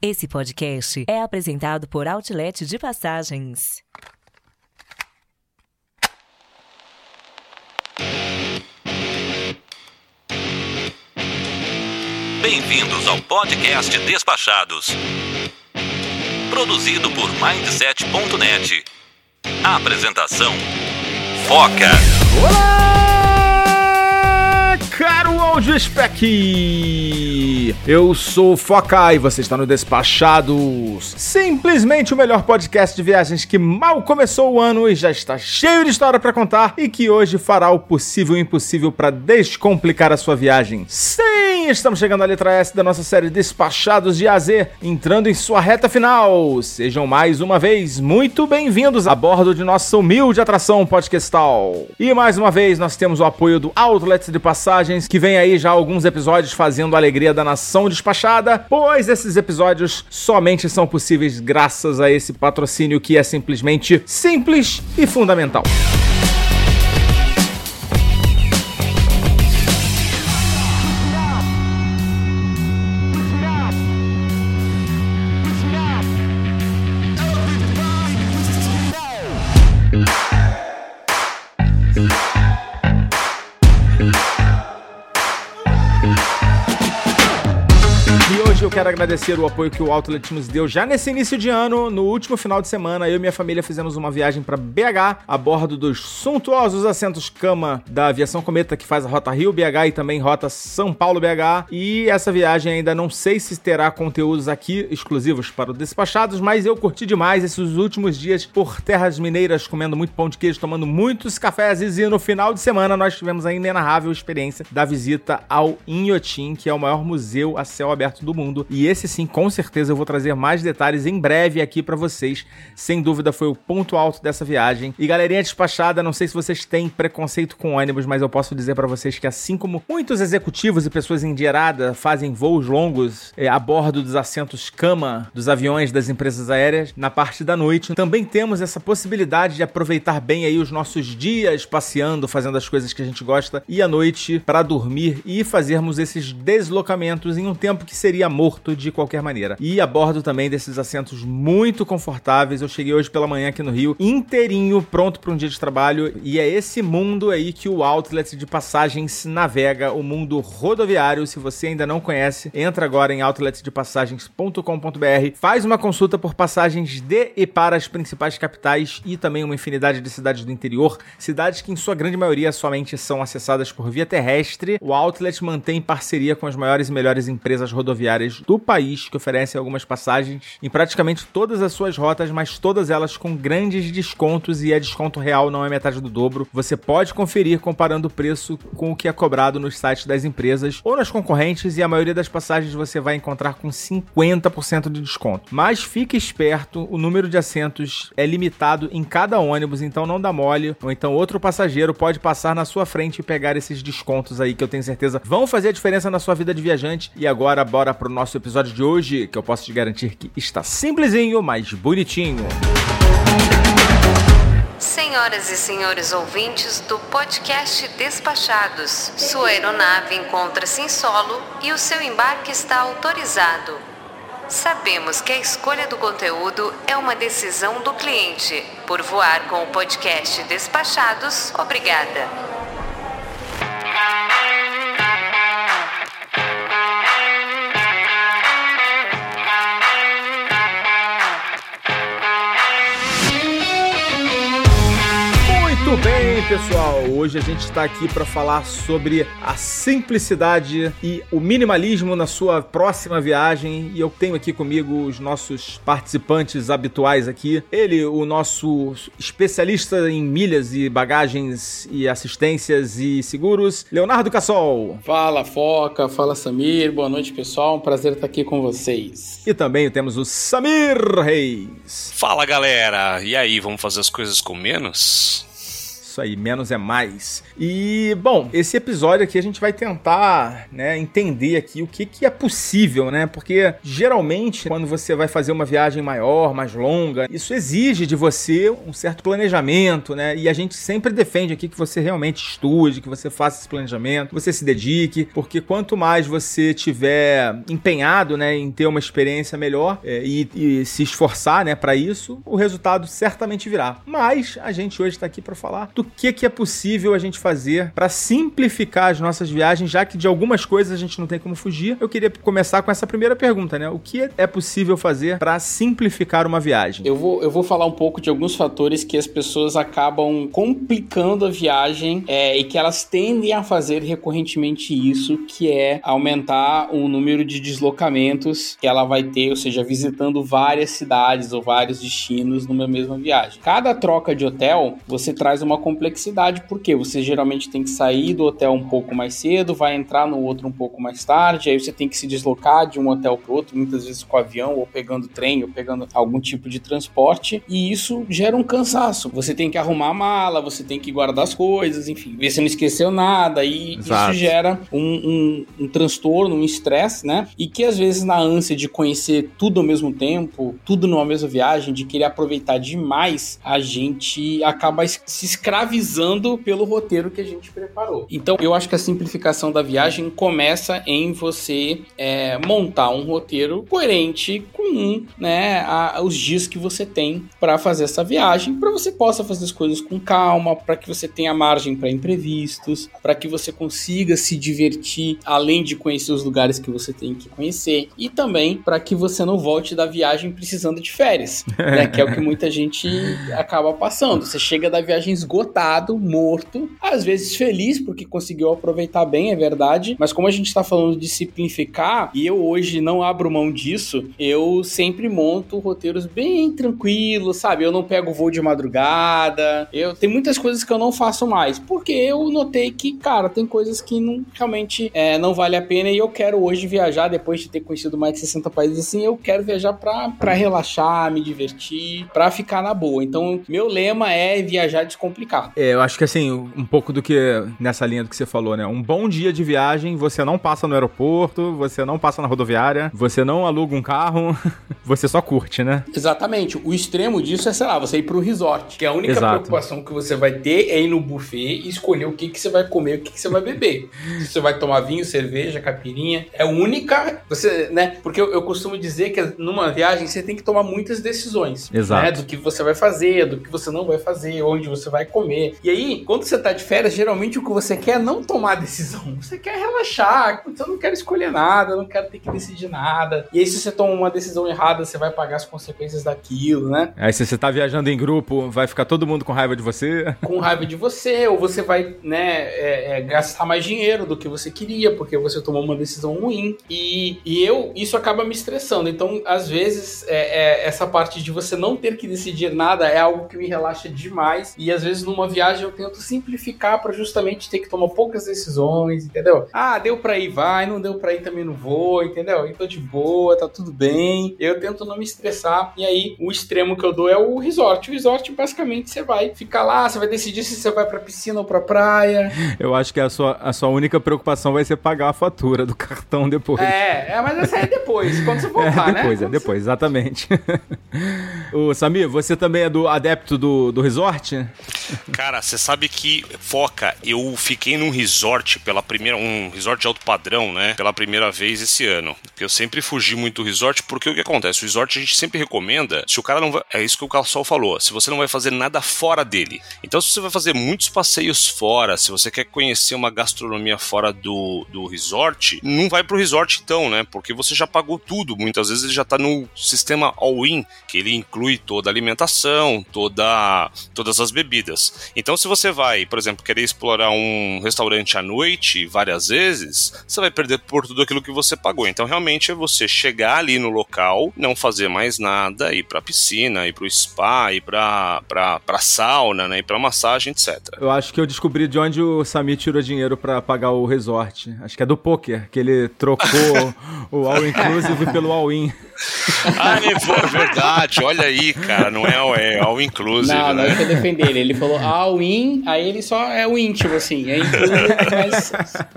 Esse podcast é apresentado por Outlet de Passagens. Bem-vindos ao podcast Despachados. Produzido por Mindset.net. Apresentação: Foca. Olá, caro áudio spec! Eu sou Foca e você está no Despachados. Simplesmente o melhor podcast de viagens que mal começou o ano e já está cheio de história para contar e que hoje fará o possível e impossível para descomplicar a sua viagem. Sim, estamos chegando à letra S da nossa série Despachados de AZ, entrando em sua reta final. Sejam mais uma vez muito bem-vindos a bordo de nossa humilde atração podcastal. E mais uma vez nós temos o apoio do Outlet de Passagens, que vem aí já alguns episódios fazendo a alegria da nação despachada, pois esses episódios somente são possíveis graças a esse patrocínio que é simplesmente simples e fundamental. E quero agradecer o apoio que o Outlet nos deu já nesse início de ano. No último final de semana, eu e minha família fizemos uma viagem para BH a bordo dos suntuosos assentos cama da Aviação Cometa, que faz a rota Rio-BH e também rota São Paulo-BH. E essa viagem ainda não sei se terá conteúdos aqui exclusivos para o Despachados, mas eu curti demais esses últimos dias por terras mineiras, comendo muito pão de queijo, tomando muitos cafés. E no final de semana nós tivemos a inenarrável experiência da visita ao Inhotim, que é o maior museu a céu aberto do mundo. E esse sim, com certeza eu vou trazer mais detalhes em breve aqui para vocês. Sem dúvida foi o ponto alto dessa viagem. E galerinha despachada, não sei se vocês têm preconceito com ônibus, mas eu posso dizer para vocês que assim como muitos executivos e pessoas endinheiradas fazem voos longos eh, a bordo dos assentos cama dos aviões das empresas aéreas, na parte da noite, também temos essa possibilidade de aproveitar bem aí os nossos dias passeando, fazendo as coisas que a gente gosta e à noite para dormir e fazermos esses deslocamentos em um tempo que seria morto de qualquer maneira. E a bordo também desses assentos muito confortáveis. Eu cheguei hoje pela manhã aqui no Rio, inteirinho, pronto para um dia de trabalho. E é esse mundo aí que o Outlet de Passagens navega, o mundo rodoviário. Se você ainda não conhece, entra agora em outletdepassagens.com.br, faz uma consulta por passagens de e para as principais capitais e também uma infinidade de cidades do interior, cidades que em sua grande maioria somente são acessadas por via terrestre. O Outlet mantém parceria com as maiores e melhores empresas rodoviárias do país que oferecem algumas passagens em praticamente todas as suas rotas, mas todas elas com grandes descontos e é desconto real, não é metade do dobro. Você pode conferir comparando o preço com o que é cobrado nos sites das empresas ou nas concorrentes e a maioria das passagens você vai encontrar com 50% de desconto. Mas fique esperto, o número de assentos é limitado em cada ônibus, então não dá mole, ou então outro passageiro pode passar na sua frente e pegar esses descontos aí que eu tenho certeza vão fazer a diferença na sua vida de viajante. E agora bora pro nosso episódio de hoje, que eu posso te garantir que está simplesinho, mas bonitinho. Senhoras e senhores ouvintes do podcast Despachados, sua aeronave encontra-se em solo e o seu embarque está autorizado. Sabemos que a escolha do conteúdo é uma decisão do cliente. Por voar com o podcast Despachados, obrigada. Pessoal. Hoje a gente está aqui para falar sobre a simplicidade e o minimalismo na sua próxima viagem. E eu tenho aqui comigo os nossos participantes habituais aqui. Ele, o nosso especialista em milhas e bagagens e assistências e seguros, Leonardo Cassol. Fala Foca, fala Samir, boa noite pessoal, um prazer estar aqui com vocês. E também temos o Samir Reis. Fala galera, e aí, vamos fazer as coisas com menos? Isso aí, menos é mais. E, bom, esse episódio aqui a gente vai tentar, né, entender aqui o que, que é possível, né? Porque geralmente, quando você vai fazer uma viagem maior, mais longa, isso exige de você um certo planejamento, né? E a gente sempre defende aqui que você realmente estude, que você faça esse planejamento, que você se dedique, porque quanto mais você tiver empenhado, né, em ter uma experiência melhor é, e, e, se esforçar, né, para isso, o resultado certamente virá. Mas a gente hoje está aqui para falar do que, que é possível a gente fazer para simplificar as nossas viagens, já que de algumas coisas a gente não tem como fugir. Eu queria começar com essa primeira pergunta, né? O que é possível fazer para simplificar uma viagem? Eu vou, eu vou falar um pouco de alguns fatores que as pessoas acabam complicando a viagem é, e que elas tendem a fazer recorrentemente isso, que é aumentar o número de deslocamentos que ela vai ter, ou seja, visitando várias cidades ou vários destinos numa mesma viagem. Cada troca de hotel, você traz uma complexidade, porque você geralmente tem que sair do hotel um pouco mais cedo, vai entrar no outro um pouco mais tarde, aí você tem que se deslocar de um hotel para outro, muitas vezes com avião, ou pegando trem, ou pegando algum tipo de transporte, e isso gera um cansaço. Você tem que arrumar a mala, você tem que guardar as coisas, enfim, ver se não esqueceu nada, e Exato. isso gera um, um, um transtorno, um estresse, né? E que às vezes na ânsia de conhecer tudo ao mesmo tempo, tudo numa mesma viagem, de querer aproveitar demais, a gente acaba se escravizando pelo roteiro que a gente preparou. Então eu acho que a simplificação da viagem começa em você é, montar um roteiro coerente com né, a, os dias que você tem para fazer essa viagem, para você possa fazer as coisas com calma, para que você tenha margem para imprevistos, para que você consiga se divertir além de conhecer os lugares que você tem que conhecer e também para que você não volte da viagem precisando de férias, né, que é o que muita gente acaba passando. Você chega da viagem morto, às vezes feliz porque conseguiu aproveitar bem, é verdade, mas como a gente está falando de simplificar e eu hoje não abro mão disso, eu sempre monto roteiros bem tranquilos, sabe? Eu não pego voo de madrugada, eu tem muitas coisas que eu não faço mais, porque eu notei que, cara, tem coisas que não, realmente é, não vale a pena e eu quero hoje viajar depois de ter conhecido mais de 60 países assim, eu quero viajar para relaxar, me divertir, para ficar na boa. Então, meu lema é viajar descomplicado. É, eu acho que assim, um pouco do que nessa linha do que você falou, né? Um bom dia de viagem, você não passa no aeroporto, você não passa na rodoviária, você não aluga um carro, você só curte, né? Exatamente. O extremo disso é, sei lá, você ir pro resort, que a única Exato. preocupação que você vai ter é ir no buffet e escolher o que, que você vai comer, o que, que você vai beber. Se você vai tomar vinho, cerveja, capirinha, é a única, você, né? Porque eu, eu costumo dizer que numa viagem você tem que tomar muitas decisões. Exato. Né? Do que você vai fazer, do que você não vai fazer, onde você vai comer. E aí, quando você tá de férias, geralmente o que você quer é não tomar decisão. Você quer relaxar. Então, eu não quero escolher nada, eu não quero ter que decidir nada. E aí, se você toma uma decisão errada, você vai pagar as consequências daquilo, né? Aí, se você tá viajando em grupo, vai ficar todo mundo com raiva de você. Com raiva de você, ou você vai, né, é, é, gastar mais dinheiro do que você queria, porque você tomou uma decisão ruim. E, e eu, isso acaba me estressando. Então, às vezes, é, é, essa parte de você não ter que decidir nada é algo que me relaxa demais. E às vezes, numa viagem, eu tento simplificar para justamente ter que tomar poucas decisões, entendeu? Ah, deu pra ir, vai, não deu pra ir, também não vou, entendeu? Então, de boa, tá tudo bem. Eu tento não me estressar. E aí, o extremo que eu dou é o resort. O resort, basicamente, você vai ficar lá, você vai decidir se você vai pra piscina ou pra praia. Eu acho que a sua, a sua única preocupação vai ser pagar a fatura do cartão depois. É, é mas essa é depois, quando você voltar, é, depois, né? É depois, exatamente. o Samir, você também é do adepto do, do resort? Cara, você sabe que, Foca, eu fiquei num resort pela primeira, um resort de alto padrão, né? Pela primeira vez esse ano. Eu sempre fugi muito do resort, porque o que acontece? O resort a gente sempre recomenda, se o cara não vai. É isso que o Calçol falou, se você não vai fazer nada fora dele. Então, se você vai fazer muitos passeios fora, se você quer conhecer uma gastronomia fora do, do resort, não vai pro resort então, né? Porque você já pagou tudo. Muitas vezes ele já tá no sistema all-in, que ele inclui toda a alimentação, toda, todas as bebidas. Então, se você vai, por exemplo, querer explorar um restaurante à noite várias vezes, você vai perder por tudo aquilo que você pagou. Então, realmente é você chegar ali no local, não fazer mais nada, ir pra piscina, ir pro spa, ir pra, pra, pra sauna, né? Ir pra massagem, etc. Eu acho que eu descobri de onde o Samir tirou dinheiro para pagar o resort. Acho que é do poker, que ele trocou o all inclusive pelo all in. ah, é verdade. Olha aí, cara. Não é, é all inclusive. Não, né? não é que eu defender ele. Ele falou all in, aí ele só é o íntimo, assim. É inclusive, mas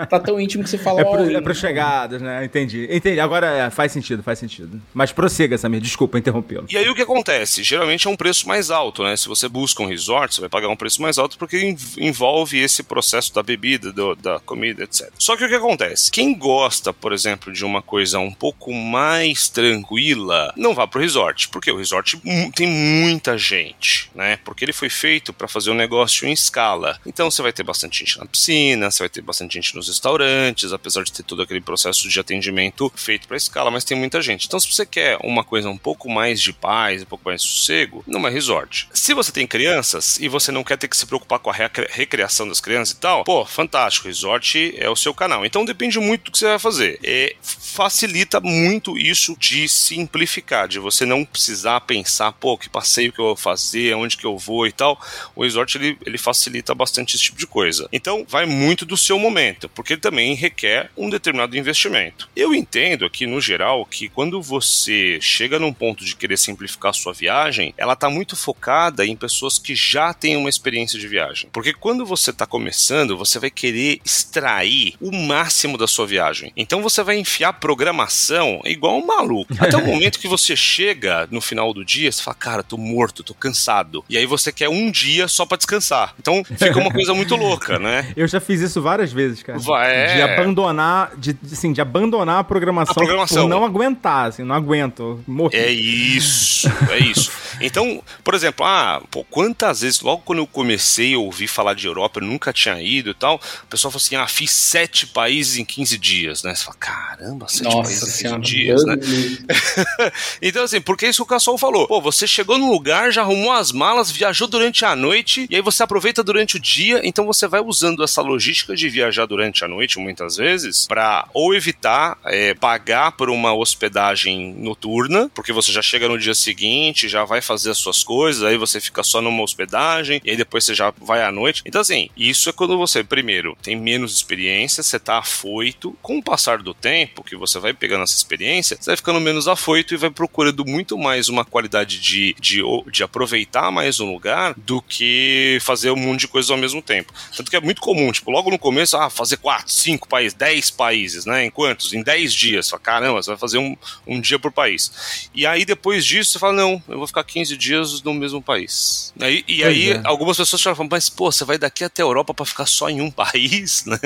tá tão íntimo que você fala É, all pro, in. é pros chegados, né? Entendi. Entendi. Agora é, faz sentido, faz sentido. Mas prossiga, Samir. Desculpa interrompê-lo. E aí o que acontece? Geralmente é um preço mais alto, né? Se você busca um resort, você vai pagar um preço mais alto porque en- envolve esse processo da bebida, do- da comida, etc. Só que o que acontece? Quem gosta, por exemplo, de uma coisa um pouco mais tranquila, não vá pro resort, porque o resort hum, tem muita gente, né? Porque ele foi feito para fazer um negócio em escala. Então você vai ter bastante gente na piscina, você vai ter bastante gente nos restaurantes, apesar de ter todo aquele processo de atendimento feito para escala, mas tem muita gente. Então se você quer uma coisa um pouco mais de paz, um pouco mais de sossego, não é resort. Se você tem crianças e você não quer ter que se preocupar com a recre- recreação das crianças e tal, pô, fantástico, resort é o seu canal. Então depende muito do que você vai fazer. É, facilita muito isso de simplificar, de você não precisar pensar, pô, que passeio que eu vou fazer, aonde que eu vou e tal. O resort ele, ele facilita bastante esse tipo de coisa. Então vai muito do seu momento, porque ele também requer um determinado investimento. Eu entendo aqui no geral que quando você chega num ponto de querer simplificar a sua viagem, ela está muito focada em pessoas que já têm uma experiência de viagem. Porque quando você está começando, você vai querer extrair o máximo da sua viagem. Então você vai enfiar programação igual um maluco. Até o momento que você chega no final do dia, você fala, cara, tô morto, tô cansado. E aí você quer um dia só para descansar. Então fica uma coisa muito louca, né? Eu já fiz isso várias vezes, cara. Vai, De é. abandonar, de, assim, de abandonar a programação, A programação. por não aguentar, assim, não aguento. Morri. É isso, é isso. Então, por exemplo, ah, pô, quantas vezes, logo quando eu comecei a ouvir falar de Europa, eu nunca tinha ido e tal, o pessoal falou assim, ah, fiz sete países em 15 dias, né? Você fala, caramba, sete Nossa países em senhora, 15 dias, né? Então, assim, porque é isso que o Cassol falou. Pô, você chegou num lugar, já arrumou as malas, viajou durante a noite, e aí você aproveita durante o dia, então você vai usando essa logística de viajar durante a noite, muitas vezes, pra ou evitar é, pagar por uma hospedagem noturna, porque você já chega no dia seguinte, já vai fazer as suas coisas, aí você fica só numa hospedagem, e aí depois você já vai à noite. Então, assim, isso é quando você, primeiro, tem menos experiência, você tá afoito. Com o passar do tempo, que você vai pegando essa experiência, você vai ficando menos afoito e vai procurando muito mais uma qualidade de, de, de aproveitar mais um lugar do que fazer um monte de coisas ao mesmo tempo. Tanto que é muito comum, tipo, logo no começo, ah, fazer quatro, cinco países, dez países, né? Em quantos? Em dez dias. Fala, caramba, você vai fazer um, um dia por país. E aí, depois disso, você fala, não, eu vou ficar 15 dias no mesmo país. Aí, e Pois aí, é. algumas pessoas falam, mas, pô, você vai daqui até a Europa pra ficar só em um país, né?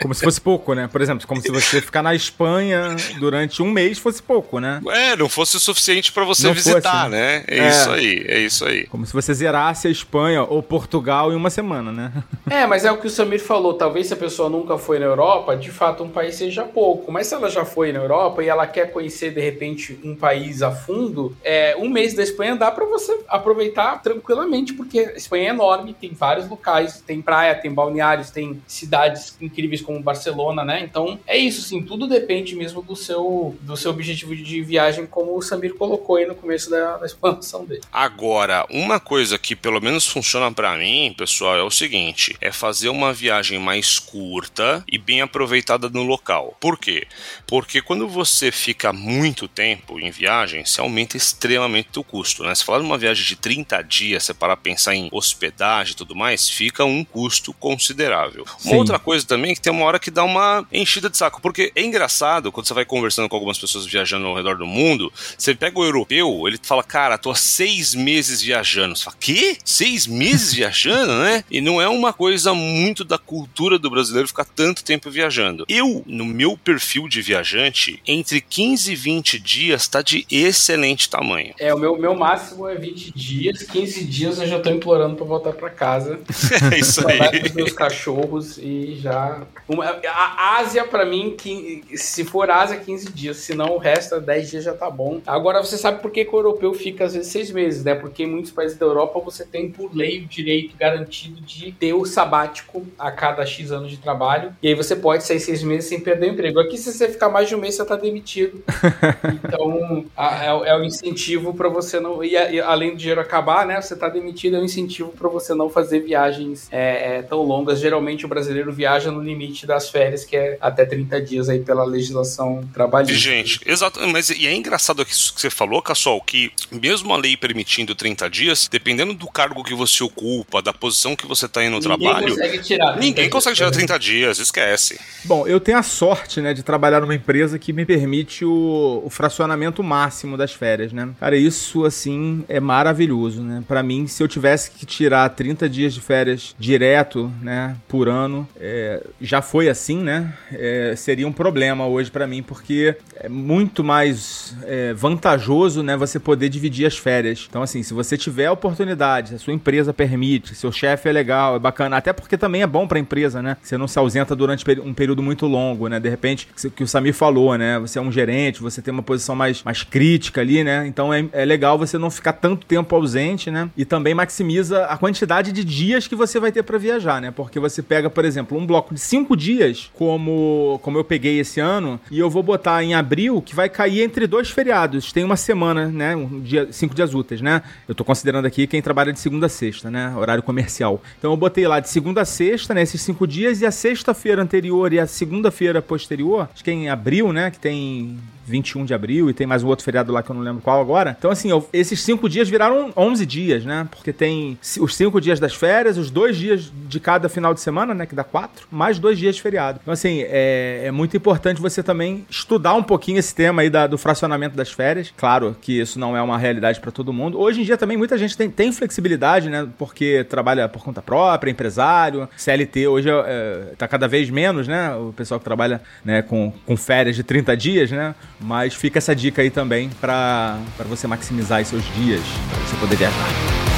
Como se fosse pouco, né? Por exemplo, como se você ficar na Espanha durante um mês fosse pouco, né? É, não fosse o suficiente pra você Não visitar, fosse, né? É, É. isso aí, é isso aí. Como se você zerasse a Espanha ou Portugal em uma semana, né? É, mas é o que o Samir falou. Talvez se a pessoa nunca foi na Europa, de fato um país seja pouco. Mas se ela já foi na Europa e ela quer conhecer de repente um país a fundo, é, um mês da Espanha dá pra você aproveitar tranquilamente, porque a Espanha é enorme, tem vários locais, tem praia, tem balneários, tem cidades incríveis como Barcelona, né? Então é isso, sim. Tudo depende mesmo do seu do seu objetivo de viagem, como o Samir colocou aí no começo da, da expansão dele. Agora, uma coisa que pelo menos funciona pra mim, pessoal, é o seguinte: é fazer uma viagem mais curta e bem aproveitada no local. Por quê? Porque quando você fica muito tempo em viagem, você aumenta extremamente o custo, né? Se falar de uma viagem de 30 dias, você parar pensar em hospedagem e tudo mais, fica um custo considerável. Uma Sim. outra coisa também é que tem uma hora que dá uma enchida de saco, porque é engraçado quando você vai conversando com algumas pessoas viajando ao redor do mundo, você pega o europeu, ele fala, cara, tô há seis meses viajando. Você fala, quê? Seis meses viajando, né? E não é uma coisa muito da cultura do brasileiro ficar tanto tempo viajando. Eu, no meu perfil de viajante, entre 15 e 20 dias tá de excelente tamanho. É, o meu, meu máximo é 20 dias, 15 dias eu já tô implorando pra voltar pra casa. É isso aí. com os meus cachorros e já. Uma- a Ásia, pra mim, que, se for Ásia, 15 dias. Se não, o resto, 10 dias já tá bom. Agora, você sabe por que, que o europeu fica às vezes seis meses, né? Porque em muitos países da Europa você tem, por lei, o direito garantido de ter o sabático a cada X anos de trabalho. E aí você pode sair seis meses sem perder o emprego. Aqui, se você ficar mais de um mês, você tá demitido. Então, a- é, é o incentivo pra você não. E, a- e além do dinheiro acabar, né? Você tá demitido, é um incentivo pra você não fazer viagens é, é, tão longas. Geralmente o brasileiro viaja no limite das férias, que é até 30 dias aí pela legislação trabalhista. Gente, exato, mas e é engraçado isso que você falou, Cassol, que mesmo a lei permitindo 30 dias, dependendo do cargo que você ocupa, da posição que você está aí no Ninguém trabalho, consegue tirar. ninguém consegue tirar 30 dias, esquece. Bom, eu tenho a sorte, né, de trabalhar numa empresa que me permite o, o fracionamento máximo das férias, né? Cara, isso, assim, é maravilhoso, né? Pra mim, se eu tivesse que tirar 30 dias de férias direto, né, por ano, é, já foi assim, né? É, seria um problema hoje pra mim, porque é muito mais é, vantajoso, né, você poder dividir as férias. Então, assim, se você tiver a oportunidade, se a sua empresa permite, seu chefe é legal, é bacana, até porque também é bom pra empresa, né? Você não se ausenta durante um período muito longo, né? De repente, que o Samir falou, né? Você é um gerente, você tem uma posição mais, mais crítica ali, né? Então é, é legal você não ficar tanto tempo ausente, né? E também maximiza a quantidade de dias que você vai ter pra viajar, né? Porque você pega, por exemplo, um bloco de cinco dias, como, como eu peguei esse ano, e eu vou botar em abril, que vai cair entre dois feriados. Tem uma semana, né? Um dia, cinco dias úteis, né? Eu tô considerando aqui quem trabalha de segunda a sexta, né? Horário comercial. Então eu botei lá de segunda a sexta, né? Esses cinco dias, e a sexta-feira anterior e a segunda-feira posterior, acho que é em abril, né? Que tem 21 de abril e tem mais um outro feriado lá que eu não lembro qual agora. Então, assim, eu- esses cinco dias viraram 11 dias, né? Porque tem os cinco dias das férias, os dois dias de cada final de semana, né? Que dá quatro, mais dois dias de feriado. Então, assim, é, é muito importante você também estudar um pouquinho esse tema aí da- do fracionamento das férias. Claro que isso não é uma realidade para todo mundo. Hoje em dia também muita gente tem, tem flexibilidade, né? Porque trabalha por conta própria, empresário, CLT hoje é, tá cada vez menos, né? O pessoal que trabalha né, com, com férias de 30 dias, né? Mas fica essa dica aí também para você maximizar seus dias, para você poder viajar.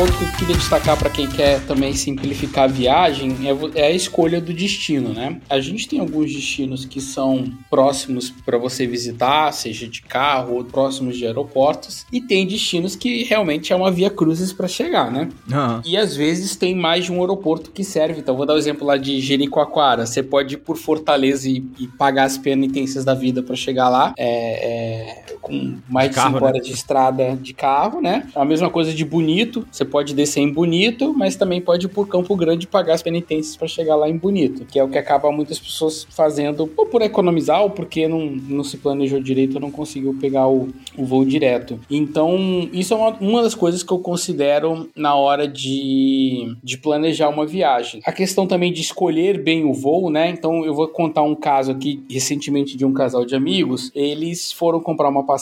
Ponto que eu queria destacar para quem quer também simplificar a viagem é, é a escolha do destino, né? A gente tem alguns destinos que são próximos para você visitar, seja de carro ou próximos de aeroportos, e tem destinos que realmente é uma via cruzes para chegar, né? Aham. E às vezes tem mais de um aeroporto que serve. Então, vou dar o exemplo lá de Jericoacoara. Você pode ir por Fortaleza e, e pagar as penitências da vida para chegar lá, é, é, com mais de, De carro, 5 né? horas de estrada de carro, né? A mesma coisa de Bonito. Você pode descer em Bonito, mas também pode ir por Campo Grande e pagar as penitências para chegar lá em Bonito, que é o que acaba muitas pessoas fazendo, ou por economizar, ou porque não, não se planejou direito ou não conseguiu pegar o, o voo direto. Então, isso é uma, uma das coisas que eu considero na hora de, de planejar uma viagem. A questão também de escolher bem o voo, né? Então, eu vou contar um caso aqui recentemente de um casal de amigos. Eles foram comprar uma passagem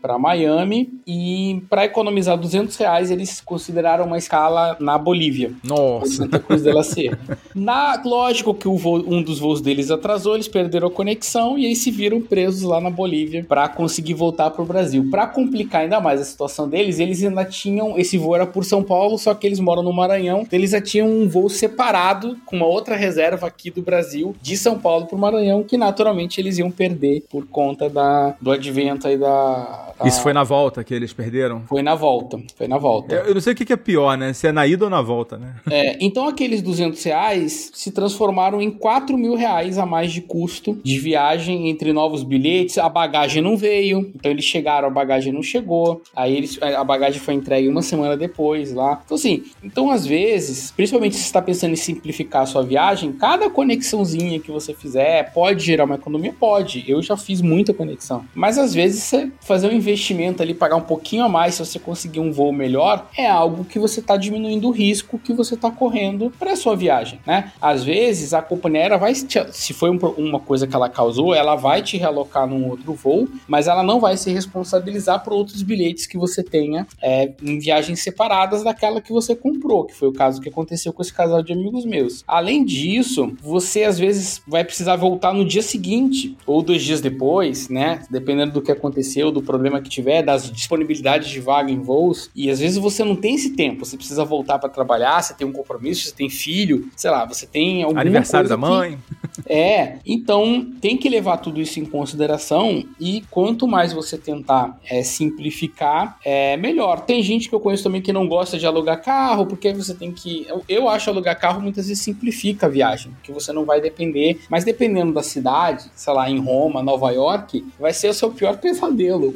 para Miami e, para economizar 200 reais, eles consideraram uma escala na Bolívia. Nossa. Santa Cruz de la Sierra. Na, lógico que o voo- um dos voos deles atrasou, eles perderam a conexão e aí se viram presos lá na Bolívia para conseguir voltar pro Brasil. Para complicar ainda mais a situação deles, eles ainda tinham esse voo era por São Paulo, só que eles moram no Maranhão, então eles já tinham um voo separado com uma outra reserva aqui do Brasil, de São Paulo pro Maranhão, que naturalmente eles iam perder por conta da do advento aí da, da- Isso foi na volta que eles perderam? foi na volta, foi na volta. Eu, eu não sei o que que é pior, né? Se é na ida ou na volta, né? É, então aqueles 200 reais se transformaram em 4 mil reais a mais de custo de viagem entre novos bilhetes. A bagagem não veio, então eles chegaram, a bagagem não chegou. Aí eles, a bagagem foi entregue uma semana depois lá. Então assim, então às vezes, principalmente se você está pensando em simplificar a sua viagem, cada conexãozinha que você fizer pode gerar uma economia? Pode. Eu já fiz muita conexão. Mas às vezes você fazer um investimento ali, pagar um pouquinho a mais se você conseguir um voo melhor, é algo que você está diminuindo o risco que você está correndo para sua viagem, né? Às vezes a companhia aérea vai, se foi um uma coisa que ela causou, ela vai te realocar num outro voo, mas ela não vai se responsabilizar por outros bilhetes que você tenha é, em viagens separadas daquela que você comprou, que foi o caso que aconteceu com esse casal de amigos meus. Além disso, você às vezes vai precisar voltar no dia seguinte ou dois dias depois, né? Dependendo do que aconteceu aconteceu, do problema que tiver, das disponibilidades de vaga em voos, e às vezes você não tem esse tempo, você precisa voltar para trabalhar, você tem um compromisso, você tem filho, sei lá, você tem algum aniversário da mãe. Que... É, então tem que levar tudo isso em consideração e quanto mais você tentar é, simplificar, é melhor. Tem gente que eu conheço também que não gosta de alugar carro, porque você tem que. Eu, eu acho alugar carro muitas vezes simplifica a viagem, porque você não vai depender, mas dependendo da cidade, sei lá, em Roma, Nova York, vai ser o seu pior pesadelo.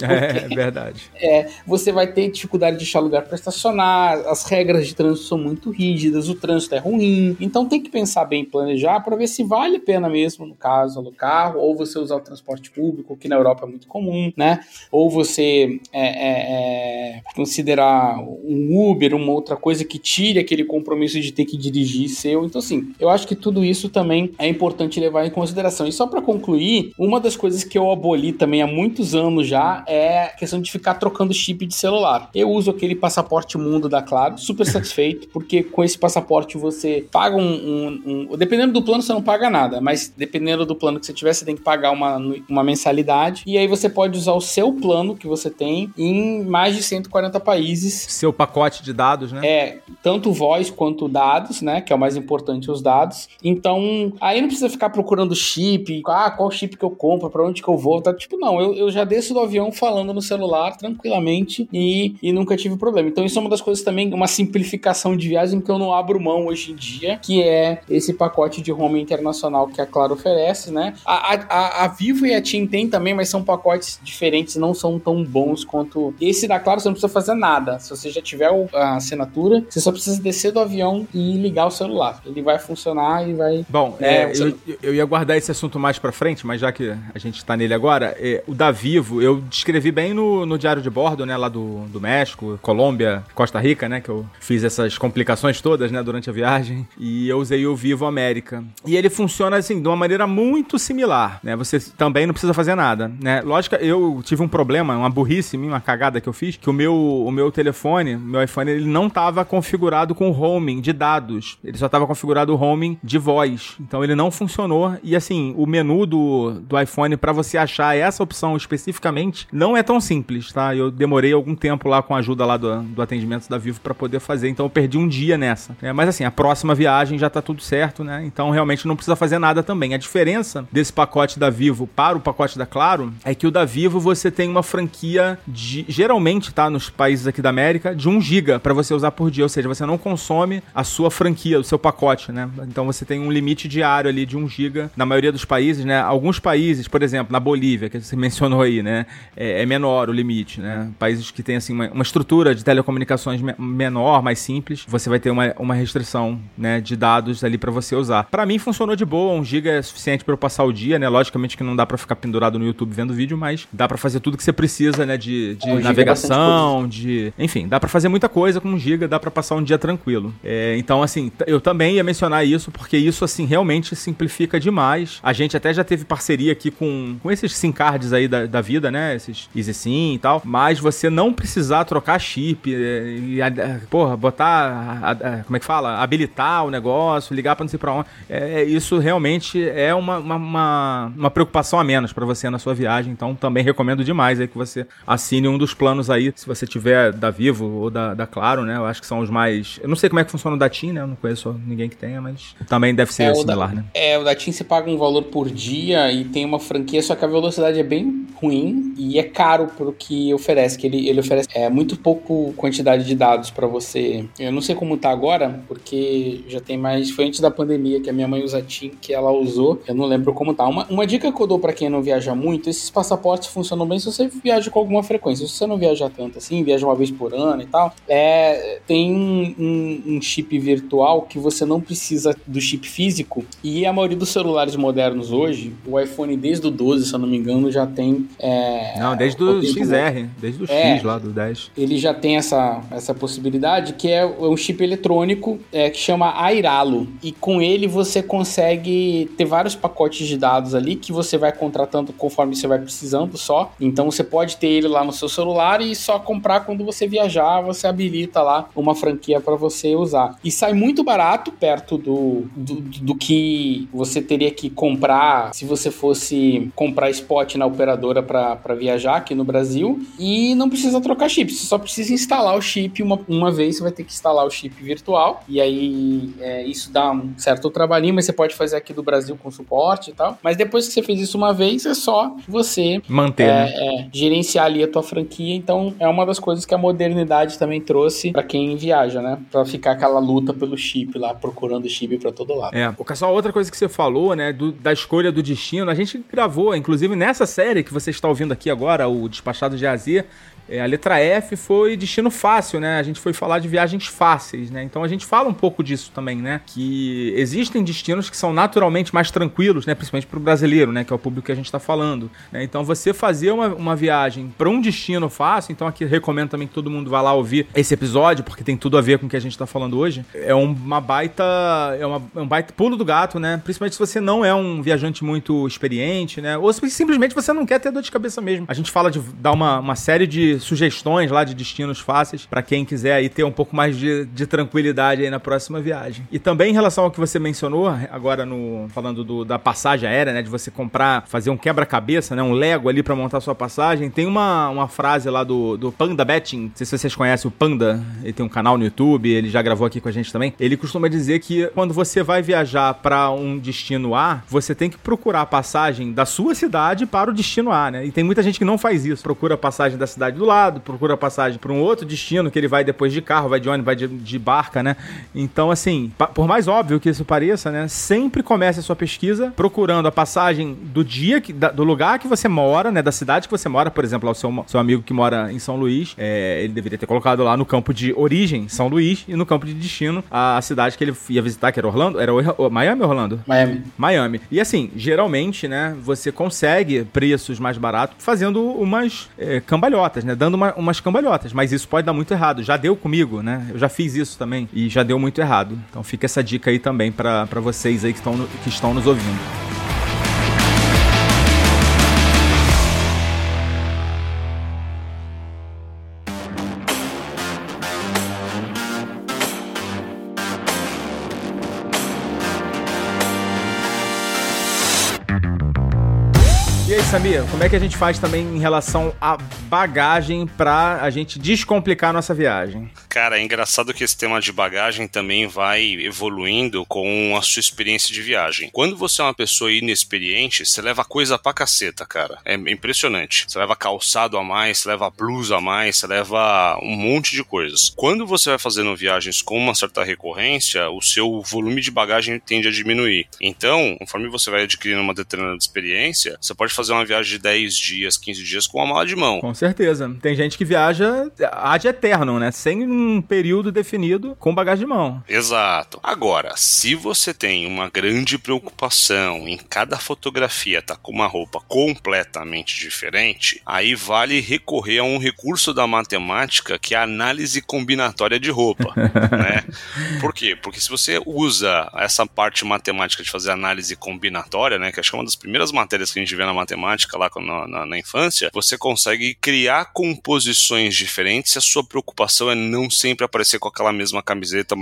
É, é verdade. É, você vai ter dificuldade de achar lugar para estacionar, as regras de trânsito são muito rígidas, o trânsito é ruim, então tem que pensar bem, planejar para ver se vale a pena mesmo, no caso, alugar carro, ou você usar o transporte público, que na Europa é muito comum, né? Ou você é, é, é, considerar um Uber, uma outra coisa que tire aquele compromisso de ter que dirigir seu. Então, assim, eu acho que tudo isso também é importante levar em consideração. E só para concluir, uma das coisas que eu aboli também há muitos anos já é a questão de ficar trocando chip de celular. Eu uso aquele passaporte mundo da Claro, super satisfeito, porque com esse passaporte você paga um, um, um, Dependendo do plano, você não paga nada, mas dependendo do plano que você tiver, você tem que pagar uma, uma mensalidade. E aí você pode usar o seu plano que você tem em mais de 140 países. Seu pacote de dados, né? É, tanto voz quanto dados, né? Que é o mais importante, os dados. Então, aí não precisa ficar procurando chip, ah, qual chip que eu compro, para onde que eu vou, tá? Tipo, não, eu, eu já desço do avião falando no celular tranquilamente e, e nunca tive problema. Então, isso é uma das coisas também, uma simplificação de viagem que eu não abro mão hoje em dia, que é esse pacote de home internacional que a Claro oferece, né? A, a, a Vivo e a TIM tem também, mas são pacotes diferentes, não são tão bons quanto esse da Claro, você não precisa fazer nada. Se você já tiver a assinatura, você só precisa descer do avião e ligar o celular. Ele vai funcionar e vai. Bom, é, é, eu, eu, ia guardar esse assunto mais pra frente, mas já que a gente tá nele agora, é, o da Vivo, eu descrevi bem no, no diário de bordo, né, lá do, do México, Colômbia, Costa Rica, né, que eu fiz essas complicações todas, né, durante a viagem, e eu usei o Vivo América. E ele funciona, assim, de uma maneira muito similar, né, você também não precisa fazer nada, né. Lógico, eu tive um problema, uma burrice, uma cagada que eu fiz, que o meu, o meu telefone, meu iPhone, ele não tava configurado com roaming de dados, ele só tava configurado o roaming de voz, então ele não funcionou, e assim, o menu do, do iPhone para você achar essa opção especificamente não é tão simples, tá? Eu demorei algum tempo lá com a ajuda lá do, do atendimento da Vivo para poder fazer, então eu perdi um dia nessa. É, mas assim, a próxima viagem já tá tudo certo, né? Então realmente não precisa fazer nada também. A diferença desse pacote da Vivo para o pacote da Claro é que o da Vivo você tem uma franquia de geralmente tá nos países aqui da América de 1 GB para você usar por dia, ou seja, você não consome a sua franquia, o seu pacote, né? Então você tem um limite diário ali de 1 GB na maioria dos países, né? Alguns países, por exemplo, na Bolívia, que você mencionou aí, né? É, é menor o limite, né? Países que têm, assim, uma, uma estrutura de telecomunicações me menor, mais simples, você vai ter uma, uma restrição, né? De dados ali para você usar. Para mim funcionou de boa, 1 GB é suficiente para eu passar o dia, né? Logicamente que não dá para ficar pendurado no YouTube vendo vídeo, mas dá para fazer tudo que você precisa, né? De, de é navegação, de... Enfim, dá para fazer muita coisa com 1 GB, dá para passar um dia tranquilo. É, então, assim, eu também ia mencionar isso, porque isso, assim, realmente simplifica demais. A gente até já teve parceria aqui com, com esses SIM cards aí da, da vida, né? Esses Easy SIM e tal. Mas você não precisar trocar chip é, e, porra, botar, como é que fala? Habilitar o negócio, ligar pra não sei pra onde. É, isso realmente é uma, uma, uma, uma preocupação a menos para você na sua viagem. Então também recomendo demais aí que você assine um dos planos aí, se você tiver da Vivo ou da, da Claro, né? Eu acho que são os mais. Eu não sei como é que funciona o da TIM, né? Eu não conheço ninguém que tenha, mas também deve ser é, similar, da, né? É, o da TIM você paga um valor por dia e tem uma franquia, só que a velocidade é bem ruim e é caro pro que oferece, que ele, ele oferece é, muito pouco quantidade de dados para você. Eu não sei como tá agora, porque já tem mais. Foi antes da pandemia que a minha mãe usa TIM, que ela usou. Eu não lembro como tá. Uma, uma dica que eu dou para quem não viaja muito: esses passaportes funcionam bem se você viaja com alguma frequência. Se você não viaja tanto assim, viaja uma vez por ano e tal, é, tem um, um, um chip virtual que você não precisa do chip físico e a maioria dos celulares modernos hoje, o iPhone desde o 12, se eu não me engano, já tem. É, não, desde o XR, desde o é, X lá do 10. Ele já tem essa, essa possibilidade que é um chip eletrônico é, que chama Airalo. E com ele você consegue ter vários pacotes de dados ali que você vai contratando conforme você vai precisando só. Então você pode ter ele lá no seu celular e só comprar quando você viajar, você habilita lá uma franquia para você usar. E sai muito barato perto do, do, do que você teria que comprar se você fosse comprar spot na operadora assinatura para viajar aqui no Brasil e não precisa trocar chip, você só precisa instalar o chip uma, uma vez, você vai ter que instalar o chip virtual e aí é, isso dá um certo trabalhinho, mas você pode fazer aqui do Brasil com suporte e tal. Mas depois que você fez isso uma vez, é só você manter, é, né? é, gerenciar ali a tua franquia. Então é uma das coisas que a modernidade também trouxe para quem viaja, né? Para ficar aquela luta pelo chip lá, procurando chip para todo lado. É, o só outra coisa que você falou, né, do, da escolha do destino, a gente gravou, inclusive nessa série que você está ouvindo aqui agora, o Despachado de Azia, é, a letra F foi destino fácil, né? A gente foi falar de viagens fáceis, né? Então a gente fala um pouco disso também, né? Que existem destinos que são naturalmente mais tranquilos, né? Principalmente para o brasileiro, né? Que é o público que a gente está falando. Né? Então você fazer uma, uma viagem para um destino fácil, então aqui recomendo também que todo mundo vá lá ouvir esse episódio, porque tem tudo a ver com o que a gente está falando hoje. É uma baita. É, uma, é um baita pulo do gato, né? Principalmente se você não é um viajante muito experiente, né? Ou se simplesmente você não quer ter dor de cabeça mesmo. A gente fala de dar uma, uma série de sugestões lá de destinos fáceis para quem quiser aí ter um pouco mais de, de, tranquilidade aí na próxima viagem. E também em relação ao que você mencionou, agora no falando do, da passagem aérea, né, de você comprar, fazer um quebra-cabeça, né, um Lego ali para montar sua passagem, tem uma, uma frase lá do, do Panda Betting, não sei se vocês conhecem o Panda, ele tem um canal no YouTube, ele já gravou aqui com a gente também. Ele costuma dizer que quando você vai viajar para um destino A, você tem que procurar a passagem da sua cidade para o destino A, né? E tem muita gente que não faz isso, procura a passagem da cidade do lado, procura passagem para um outro destino que ele vai depois de carro, vai de ônibus, vai de, de barca, né? Então, assim, por mais óbvio que isso pareça, né? Sempre comece a sua pesquisa procurando a passagem do dia, que, da, do lugar que você mora, né? Da cidade que você mora, por exemplo, o seu, seu amigo que mora em São Luís, é, ele deveria ter colocado lá no campo de origem, São Luís, e no campo de destino, a, a cidade que ele ia visitar, que era Orlando. Era o, Miami ou Orlando? Miami. Miami. E assim, geralmente, né? Você consegue preços mais baratos fazendo umas é, cambalhotas, né? Dando uma, umas cambalhotas, mas isso pode dar muito errado. Já deu comigo, né? Eu já fiz isso também e já deu muito errado. Então fica essa dica aí também para vocês aí que estão, que estão nos ouvindo. Samir, como é que a gente faz também em relação à bagagem para a gente descomplicar a nossa viagem? Cara, é engraçado que esse tema de bagagem também vai evoluindo com a sua experiência de viagem. Quando você é uma pessoa inexperiente, você leva coisa pra caceta, cara. É impressionante. Você leva calçado a mais, você leva blusa a mais, você leva um monte de coisas. Quando você vai fazendo viagens com uma certa recorrência, o seu volume de bagagem tende a diminuir. Então, conforme você vai adquirindo uma determinada experiência, você pode fazer uma uma viagem de 10 dias, 15 dias com uma mala de mão. Com certeza. Tem gente que viaja ad eterno, né? Sem um período definido com bagagem de mão. Exato. Agora, se você tem uma grande preocupação em cada fotografia tá com uma roupa completamente diferente, aí vale recorrer a um recurso da matemática que é a análise combinatória de roupa, né? Por quê? Porque se você usa essa parte matemática de fazer análise combinatória, né, que acho que é uma das primeiras matérias que a gente vê na matemática lá na, na, na, infância, você consegue criar composições diferentes a sua preocupação é não sempre aparecer com aquela mesma camiseta,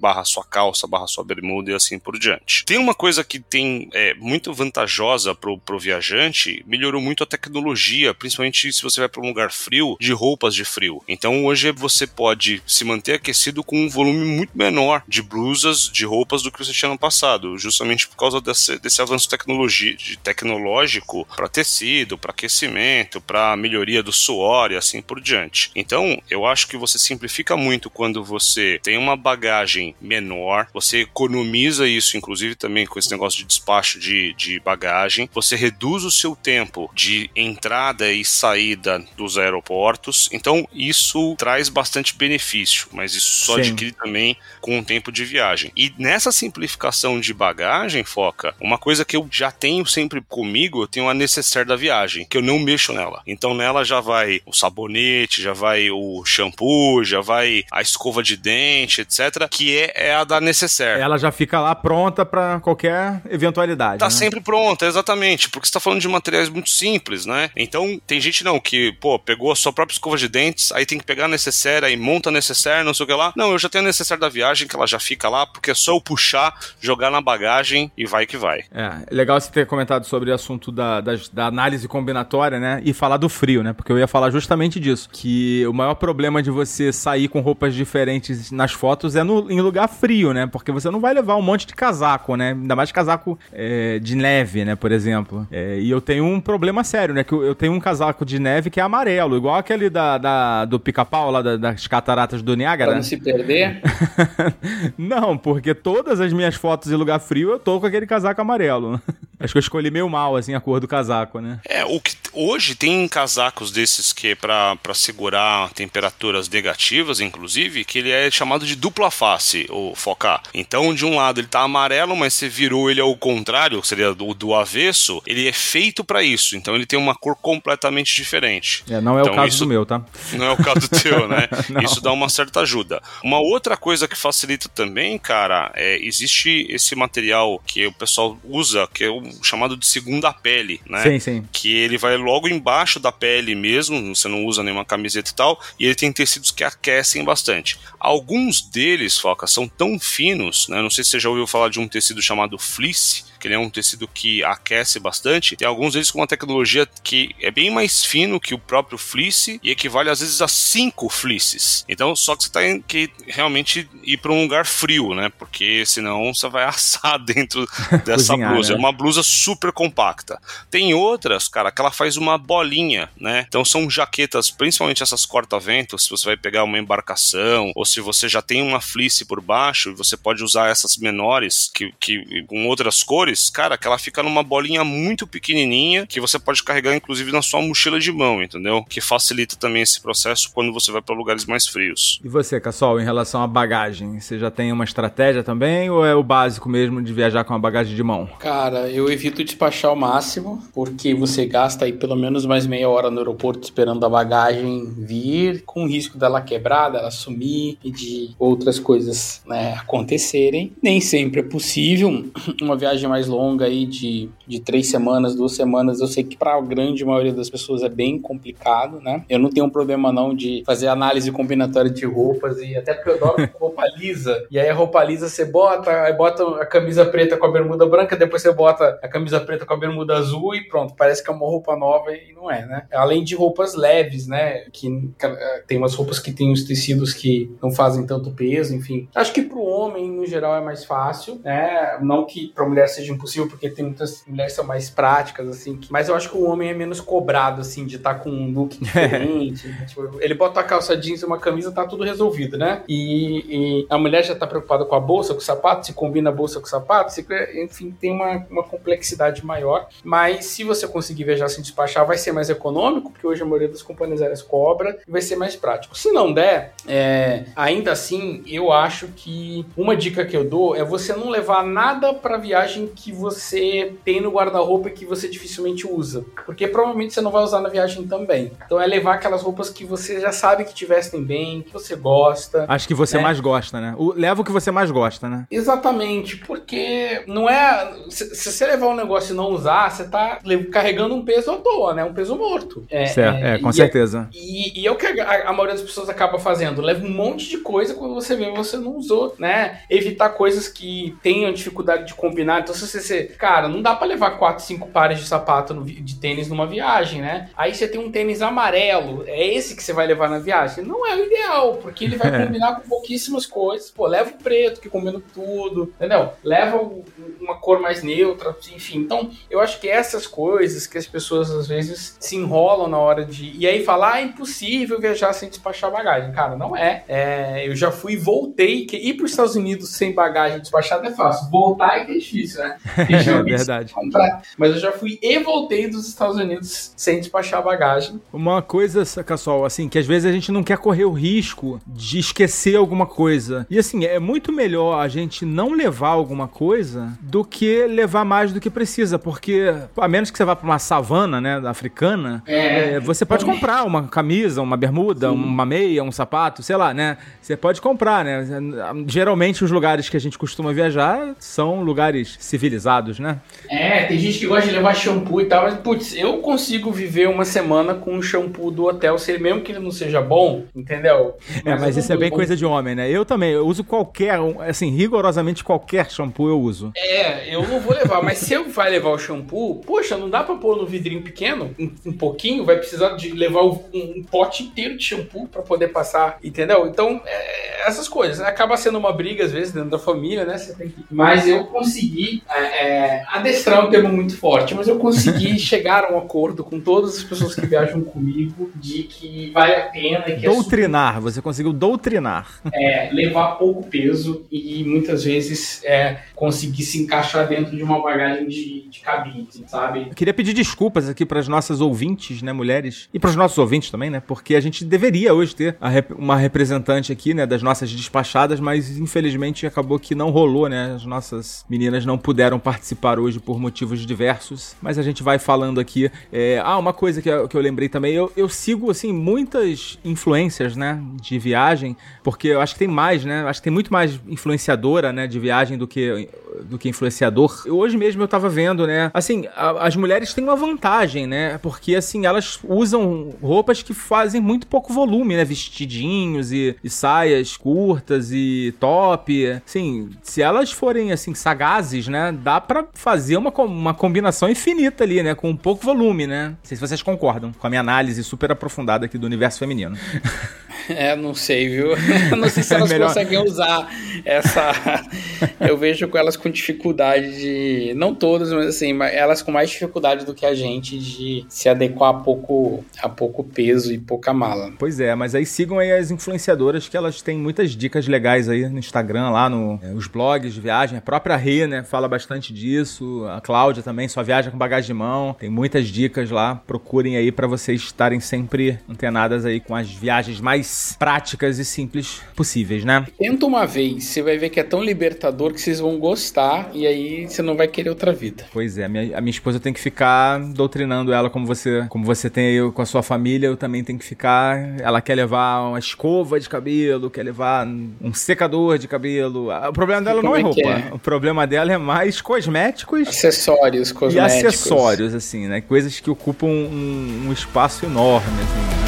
barra sua calça, barra sua bermuda e assim por diante. Tem uma coisa que tem é, muito vantajosa pro, pro viajante, melhorou muito a tecnologia, principalmente se você vai para um lugar frio, de roupas de frio. Então hoje você pode se manter aquecido com um volume muito menor de blusas, de roupas do que você tinha no passado, justamente por causa desse, desse avanço tecnologia, de tecnológico para tecido, para aquecimento, para melhoria do suor e assim por diante. Então, eu acho que você simplifica muito quando você tem uma bagagem menor, você economiza isso, inclusive também com esse negócio de despacho de, de bagagem, você reduz o seu tempo de entrada e saída dos aeroportos. Então, isso traz bastante benefício, mas isso só Sim. adquire também com o tempo de viagem. E nessa simplificação de bagagem, Foca, uma coisa que eu já tenho sempre comigo, eu tenho a necessidade da viagem, que eu não mexo nela. Então nela já vai o sabonete, já vai o shampoo, já vai a escova de dente, etc., que é, é a da necessaire. Ela já fica lá pronta para qualquer eventualidade. Tá né? sempre pronta, exatamente, porque você tá falando de materiais muito simples, né? Então, tem gente não que, pô, pegou a sua própria escova de dentes, aí tem que pegar a necessaire, aí monta a necessaire, não sei o que lá. Não, eu já tenho a necessaire da viagem, que ela já fica lá, porque é só eu puxar, jogar na bagagem e vai que vai. É, legal você ter comentado sobre o assunto da, da, da análise combinatória, né? E falar do frio, né? Porque eu ia falar justamente disso. Que o maior problema de você sair com roupas diferentes nas fotos é no, em lugar frio, né? Porque você não vai levar um monte de casaco, né? Ainda mais casaco é, de neve, né? Por exemplo. É, e eu tenho um problema sério, né? Que eu, eu, tenho um casaco de neve que é amarelo, igual aquele da, da do pica-pau lá da, das cataratas do Niágara. Pra não se perder? não, porque todas as minhas fotos em lugar frio eu tô com aquele casaco amarelo. Acho que eu escolhi meio mal, assim, a cor do casaco, né? É, o que hoje tem casacos desses que é pra, pra segurar temperaturas negativas, inclusive, que ele é chamado de dupla face, o focar. Então, de um lado ele tá amarelo, mas você virou ele ao contrário, seria do, do avesso, ele é feito para isso. Então ele tem uma cor completamente diferente. É, não é então, o caso isso, do meu, tá? Não é o caso teu, né? isso dá uma certa ajuda. Uma outra coisa que facilita também, cara, é existe esse material que o pessoal usa, que é o chamado de segunda pele, né? Sim, sim. Que ele vai logo embaixo da pele mesmo, você não usa nenhuma camiseta e tal, e ele tem tecidos que aquecem bastante. Alguns deles, Foca, são tão finos, né? Não sei se você já ouviu falar de um tecido chamado fleece, que ele é um tecido que aquece bastante. Tem alguns deles com uma tecnologia que é bem mais fino que o próprio fleece e equivale às vezes a cinco fleeces. Então, só que você tem que realmente ir para um lugar frio, né? Porque senão você vai assar dentro dessa Cozinhar, blusa. né? É uma blusa super compacta. Tem outras, cara, que ela faz uma bolinha, né? Então são jaquetas, principalmente essas corta-ventos, se você vai pegar uma embarcação ou se você já tem uma fleece por baixo, você pode usar essas menores que, que com outras cores, cara, que ela fica numa bolinha muito pequenininha que você pode carregar inclusive na sua mochila de mão, entendeu? Que facilita também esse processo quando você vai para lugares mais frios. E você, Cassol, em relação à bagagem, você já tem uma estratégia também ou é o básico mesmo de viajar com a bagagem de mão? Cara, eu evito despachar ao máximo, porque você gasta aí pelo menos mais meia hora no aeroporto esperando a bagagem vir, com o risco dela quebrar, dela sumir e de outras coisas né, acontecerem. Nem sempre é possível. Uma viagem mais longa aí de, de três semanas, duas semanas, eu sei que para a grande maioria das pessoas é bem complicado, né? Eu não tenho um problema não de fazer análise combinatória de roupas e até porque eu adoro roupa lisa. E aí a roupa lisa você bota, aí bota a camisa preta com a bermuda branca, depois você bota a camisa preta com a bermuda azul e pronto, parece que é uma roupa nova e não é, né? Além de roupas leves, né? Que tem umas roupas que tem os tecidos que não fazem tanto peso, enfim. Acho que pro homem, no geral, é mais fácil, né? Não que pra mulher seja impossível, porque tem muitas mulheres que são mais práticas, assim. Mas eu acho que o homem é menos cobrado, assim, de estar com um look diferente. tipo, ele bota a calça jeans e uma camisa, tá tudo resolvido, né? E, e, a mulher já tá preocupada com a bolsa, com o sapato, se combina a bolsa com o sapato, se, enfim, tem uma, uma complexidade maior. Mas se você conseguir viajar sem despachar, vai ser mais econômico, porque hoje a maioria das companhias aéreas cobra, e vai ser mais prático. Se não der, é, ainda assim, eu acho que uma dica que eu dou é você não levar nada para viagem que você tem no guarda-roupa e que você dificilmente usa, porque provavelmente você não vai usar na viagem também. Então é levar aquelas roupas que você já sabe que te vestem bem, que você gosta. Acho que você né? mais gosta, né? O, leva o que você mais gosta, né? Exatamente, porque não é. Se, se você levar um negócio e não usar, você tá carregando um peso à toa, né? Um peso morto. É, certo, é, com e certeza. E, e é o que a, a maioria das pessoas acaba fazendo. Leva um monte de coisa quando você vê você não usou, né? Evitar coisas que tenham dificuldade de combinar. Então, se você, você cara, não dá pra levar quatro, cinco pares de sapato no de tênis numa viagem, né? Aí você tem um tênis amarelo, é esse que você vai levar na viagem? Não é o ideal, porque ele vai combinar com pouquíssimas coisas. Pô, leva o preto, que combina com tudo, entendeu? Leva uma cor mais neutra, enfim. Então, eu acho que essas coisas que as pessoas às vezes se enrolam na hora de. E aí falar, ah, é impossível viajar sem despachar bagagem. Cara, não é. É, eu já fui e voltei. Que ir para os Estados Unidos sem bagagem despachada é fácil. Voltar é que é difícil, né? É verdade. Mas eu já fui e voltei dos Estados Unidos sem despachar bagagem. Uma coisa, Cassol, assim, que às vezes a gente não quer correr o risco de esquecer alguma coisa. E assim, é muito melhor a gente não levar alguma coisa do que levar mais do que precisa, porque a menos que você vá para uma savana, né, africana, É. é, você pode comprar uma camisa, uma bermuda, uma meia, um sapato, sei lá, né? Você pode comprar, né? Geralmente os lugares que a gente costuma viajar são lugares civilizados, né? É, tem gente que gosta de levar shampoo e tal, mas putz, eu consigo viver uma semana com o shampoo do hotel, se mesmo que ele não seja bom, entendeu? É, mas eu isso é bem coisa de homem, né? Eu também, eu uso qualquer, um, assim, rigorosamente qualquer shampoo eu uso. É, eu não vou levar, mas se eu vai levar o shampoo, poxa, não dá pra pôr no vidrinho pequeno, um, um pouquinho, vai precisar de levar um, um pote inteiro de shampoo pra poder passar, entendeu? Então, é, essas coisas, né? acaba sendo uma briga às vezes dentro da família, né? Você tem que... Mas eu consegui, é, é, adestrar é um termo muito forte, mas eu consegui chegar a um acordo com todas as pessoas que viajam comigo de que vale a pena que é Doutrinar, você conseguiu doutrinar. é, levar pouco peso e muitas vezes é, conseguir se encaixar dentro de uma bagagem de, de cabine, assim, sabe? Eu queria pedir desculpas aqui para as nossas ouvintes, né, mulheres, e para os nossos ouvintes também, né, porque a gente deveria hoje ter rep- uma representante aqui, né, das nossas despachadas, mas infelizmente acabou que não rolou, né, as nossas meninas não puderam participar hoje por motivos diversos, mas a gente vai falando aqui. É, ah, uma coisa que eu, que eu lembrei também, eu, eu sigo, assim, muitas influências, né, de viagem, porque eu acho que tem mais, né, acho que tem muito mais influenciadora, né, de viagem do que do que influenciador. Hoje mesmo eu tava vendo, né? Assim, a- as mulheres têm uma vantagem, né? Porque, assim, elas usam roupas que fazem muito pouco volume, né? Vestidinhos e, e saias curtas e top. Assim, se elas forem, assim, sagazes, né? Dá pra fazer uma, uma combinação infinita ali, né? Com pouco volume, né? Não sei se vocês concordam com a minha análise super aprofundada aqui do universo feminino. É, não sei, viu? não sei se É elas melhor- conseguem usar essa. Eu vejo com elas com dificuldade de. Não todas, mas assim, elas com mais dificuldade do que a gente de se adequar a pouco, a pouco peso e pouca mala. Pois é, mas aí sigam aí as influenciadoras que elas têm muitas dicas legais aí no Instagram, lá no é, os blogs de viagem. A própria Rê, né, fala bastante disso. A Cláudia também só viaja com bagagem de mão. Tem muitas dicas lá. Procurem aí pra vocês estarem sempre antenadas aí com as viagens mais práticas e simples possíveis, né? Tenta uma vez, você vai ver que é tão libertador que vocês vão gostar e aí você não vai querer outra vida. Pois é, a minha, a minha esposa tem que ficar doutrinando ela como você, como você tem aí com a sua família, eu também tenho que ficar. Ela quer levar uma escova de cabelo, quer levar um secador de cabelo. O problema dela não é Como é roupa. é? O problema dela é mais cosméticos Acessórios, e cosméticos. acessórios, assim, né? Coisas que ocupam um, um espaço enorme, assim. né?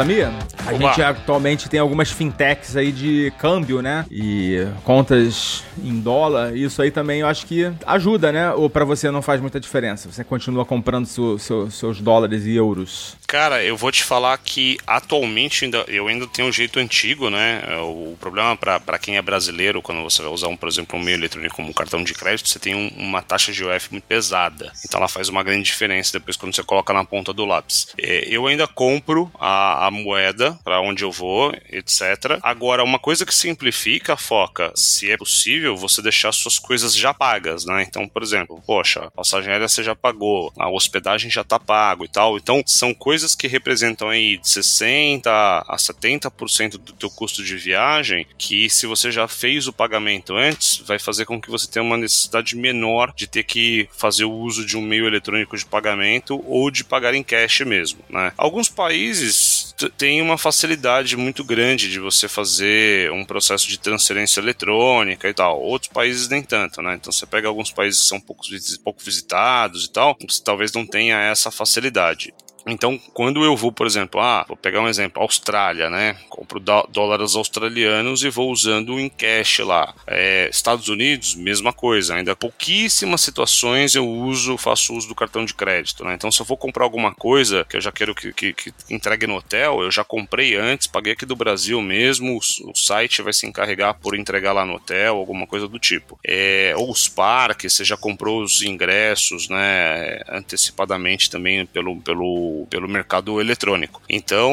Ô, Samir, a Oba. gente atualmente tem algumas fintechs aí de câmbio, né? E contas em dólar. Isso aí também eu acho que ajuda, né? Ou pra você não faz muita diferença? Você continua comprando seu- seu- seus dólares e euros? Cara, eu vou te falar que atualmente ainda, eu ainda tenho um jeito antigo, né? O problema para quem é brasileiro, quando você vai usar, um, por exemplo, um meio eletrônico como um cartão de crédito, você tem um- uma taxa de UF muito pesada. Então ela faz uma grande diferença depois quando você coloca na ponta do lápis. É, eu ainda compro a, a moeda para onde eu vou, etc. Agora, uma coisa que simplifica, foca, se é possível, você deixar suas coisas já pagas, né? Então, por exemplo, poxa, a passagem aérea você já pagou, a hospedagem já tá pago e tal. Então, são coisas que representam aí de 60 a 70% do teu custo de viagem, que se você já fez o pagamento antes, vai fazer com que você tenha uma necessidade menor de ter que fazer o uso de um meio eletrônico de pagamento ou de pagar em cash mesmo, né? Alguns países t- têm uma facilidade muito grande de você fazer um processo de transferência eletrônica e tal. Outros países nem tanto, né? Então você pega alguns países que são poucos visi- pouco visitados e tal, você talvez não tenha essa facilidade. Então, quando eu vou, por exemplo, ah, vou pegar um exemplo, Austrália, né? Compro dó- dólares australianos e vou usando em cash lá. É, Estados Unidos, mesma coisa. Ainda pouquíssimas situações eu uso, faço uso do cartão de crédito, né? Então, se eu vou comprar alguma coisa que eu já quero que, que, que entregue no hotel, eu já comprei antes, paguei aqui do Brasil mesmo, o, o site vai se encarregar por entregar lá no hotel, alguma coisa do tipo. É, ou os parques, você já comprou os ingressos, né? Antecipadamente também pelo, pelo, pelo mercado eletrônico. Então,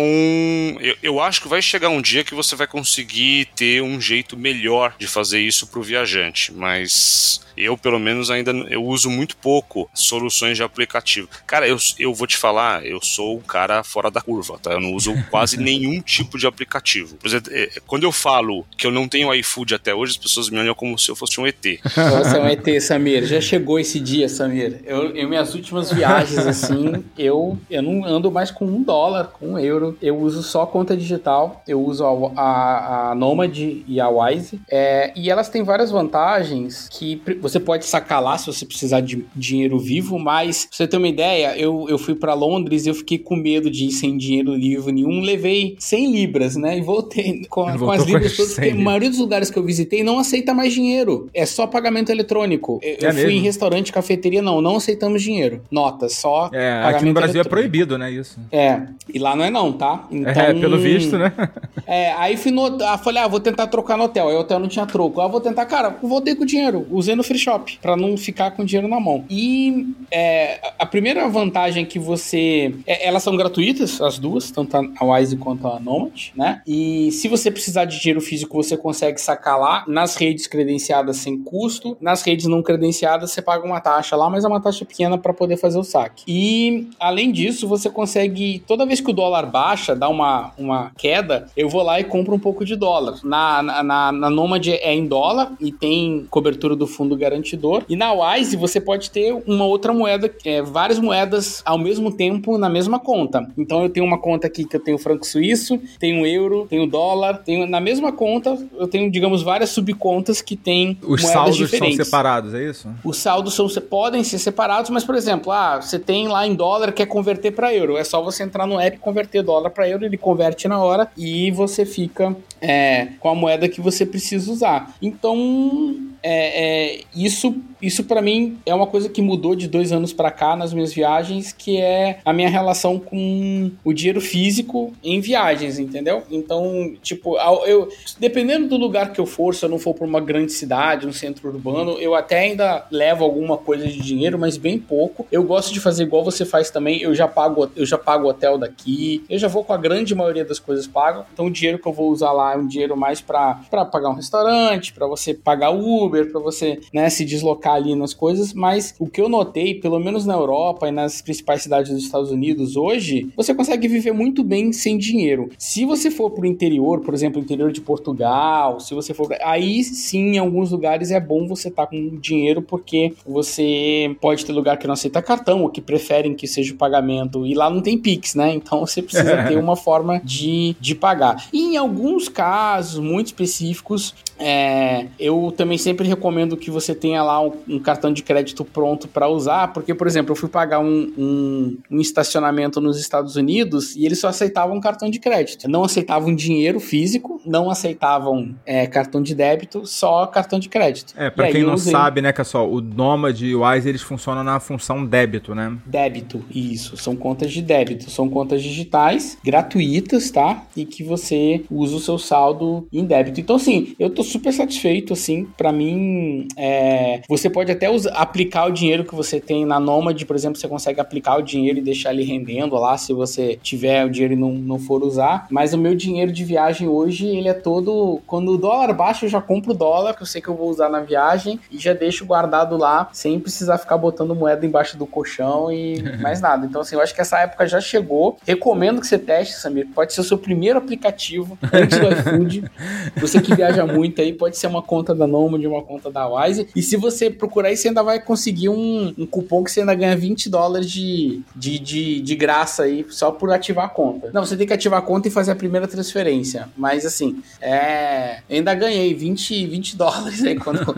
eu, eu acho que vai chegar um dia que você vai conseguir ter um jeito melhor de fazer isso para o viajante, mas Eu, pelo menos, ainda eu uso muito pouco soluções de aplicativo. Cara, eu, eu vou te falar, eu sou um cara fora da curva, tá? Eu não uso quase nenhum tipo de aplicativo. Por exemplo, é, quando eu falo que eu não tenho iFood até hoje, as pessoas me olham como se eu fosse um ET. Você é um ET, Samir. Já chegou esse dia, Samir. Eu, em minhas últimas viagens, assim, eu, eu não ando mais com um dólar, com um euro. Eu uso só conta digital. Eu uso a, a, a Nomad e a Wise. É, e elas têm várias vantagens que você pode sacar lá se você precisar de dinheiro vivo, mas pra você ter uma ideia, eu, eu fui para Londres e eu fiquei com medo de ir sem dinheiro vivo nenhum. Levei 100 libras, né? E voltei com, com as libras todas, porque a maioria dos lugares que eu visitei não aceita mais dinheiro. É só pagamento eletrônico. Eu, é eu fui em restaurante, cafeteria, não, não aceitamos dinheiro. Nota, só. É, aqui no Brasil é proibido, né? Isso. É, e lá não é não, tá? Então, é, pelo visto, né? É, aí fui no. Ah, falei, ah, vou tentar trocar no hotel. Aí o hotel não tinha troco. Ah, vou tentar, cara, voltei com o dinheiro. Usei no free shop, pra não ficar com dinheiro na mão. E é, a primeira vantagem que você. É, elas são gratuitas, as duas, tanto a Wise quanto a Nomad, né? E se você precisar de dinheiro físico, você consegue sacar lá nas redes credenciadas sem custo. Nas redes não credenciadas, você paga uma taxa lá, mas é uma taxa pequena para poder fazer o saque. E além disso, você consegue, toda vez que o dólar baixa, dá uma, uma queda, eu vou lá e compro um pouco de dólar. Na, na, na, na Nomad é em dólar e tem cobertura do fundo garantidor. E na Wise você pode ter uma outra moeda, é, várias moedas ao mesmo tempo na mesma conta. Então eu tenho uma conta aqui que eu tenho franco suíço, tenho euro, tenho dólar, tenho na mesma conta eu tenho, digamos, várias subcontas que tem Os saldos diferentes. são separados, é isso? Os saldos são, podem ser separados, mas, por exemplo, ah, você tem lá em dólar, quer converter para euro. É só você entrar no app, converter dólar para euro, ele converte na hora e você fica é, com a moeda que você precisa usar. Então, é, é, isso, isso para mim é uma coisa que mudou de dois anos para cá nas minhas viagens, que é a minha relação com o dinheiro físico em viagens, entendeu? Então, tipo, eu, dependendo do lugar que eu for, se eu não for para uma grande cidade, um centro urbano, eu até ainda levo alguma coisa de dinheiro, mas bem pouco. Eu gosto de fazer igual você faz também. Eu já pago, eu já pago hotel daqui. Eu já vou com a grande maioria das coisas pago. Então, o dinheiro que eu vou usar lá é um dinheiro mais para pagar um restaurante, para você pagar Uber para você, né, se deslocar ali nas coisas, mas o que eu notei, pelo menos na Europa e nas principais cidades dos Estados Unidos hoje, você consegue viver muito bem sem dinheiro. Se você for pro interior, por exemplo, interior de Portugal, se você for, aí sim, em alguns lugares é bom você estar tá com dinheiro porque você pode ter lugar que não aceita cartão ou que preferem que seja o pagamento e lá não tem Pix, né? Então você precisa ter uma forma de, de pagar. E em alguns casos muito específicos, é, eu também sempre recomendo que você tenha lá um, um cartão de crédito pronto para usar, porque, por exemplo, eu fui pagar um, um, um, estacionamento nos Estados Unidos e eles só aceitavam cartão de crédito. Não aceitavam dinheiro físico, não aceitavam é, cartão de débito, só cartão de crédito. É, para quem não usei... sabe, né, só o Nomad e o Wise, eles funcionam na função débito, né? Débito, isso. São contas de débito. São contas digitais, gratuitas, tá? E que você usa o seu saldo em débito. Então, assim, eu tô super satisfeito, assim. Para mim, é, você pode até usar, aplicar o dinheiro que você tem na Nomad, por exemplo, você consegue aplicar o dinheiro e deixar ele rendendo lá, se você tiver o dinheiro e não, não for usar. Mas o meu dinheiro de viagem hoje, ele é todo... Quando o dólar baixa, eu já compro dólar, que eu sei que eu vou usar na viagem, e já deixo guardado lá, sem precisar ficar botando moeda embaixo do colchão e mais nada. Então, assim, eu acho que essa época já chegou. Recomendo que você teste, Samir. Pode ser o seu primeiro aplicativo antes do iFood. Você que viaja muito, aí pode ser uma conta da Nomad, uma conta da Wise. E se você procurar aí, você ainda vai conseguir um, um cupom que você ainda ganha 20 dólares de, de, de, de, graça aí, só por ativar a conta. Não, você tem que ativar a conta e fazer a primeira transferência. Mas assim, é. ainda ganhei 20, 20 dólares aí quando.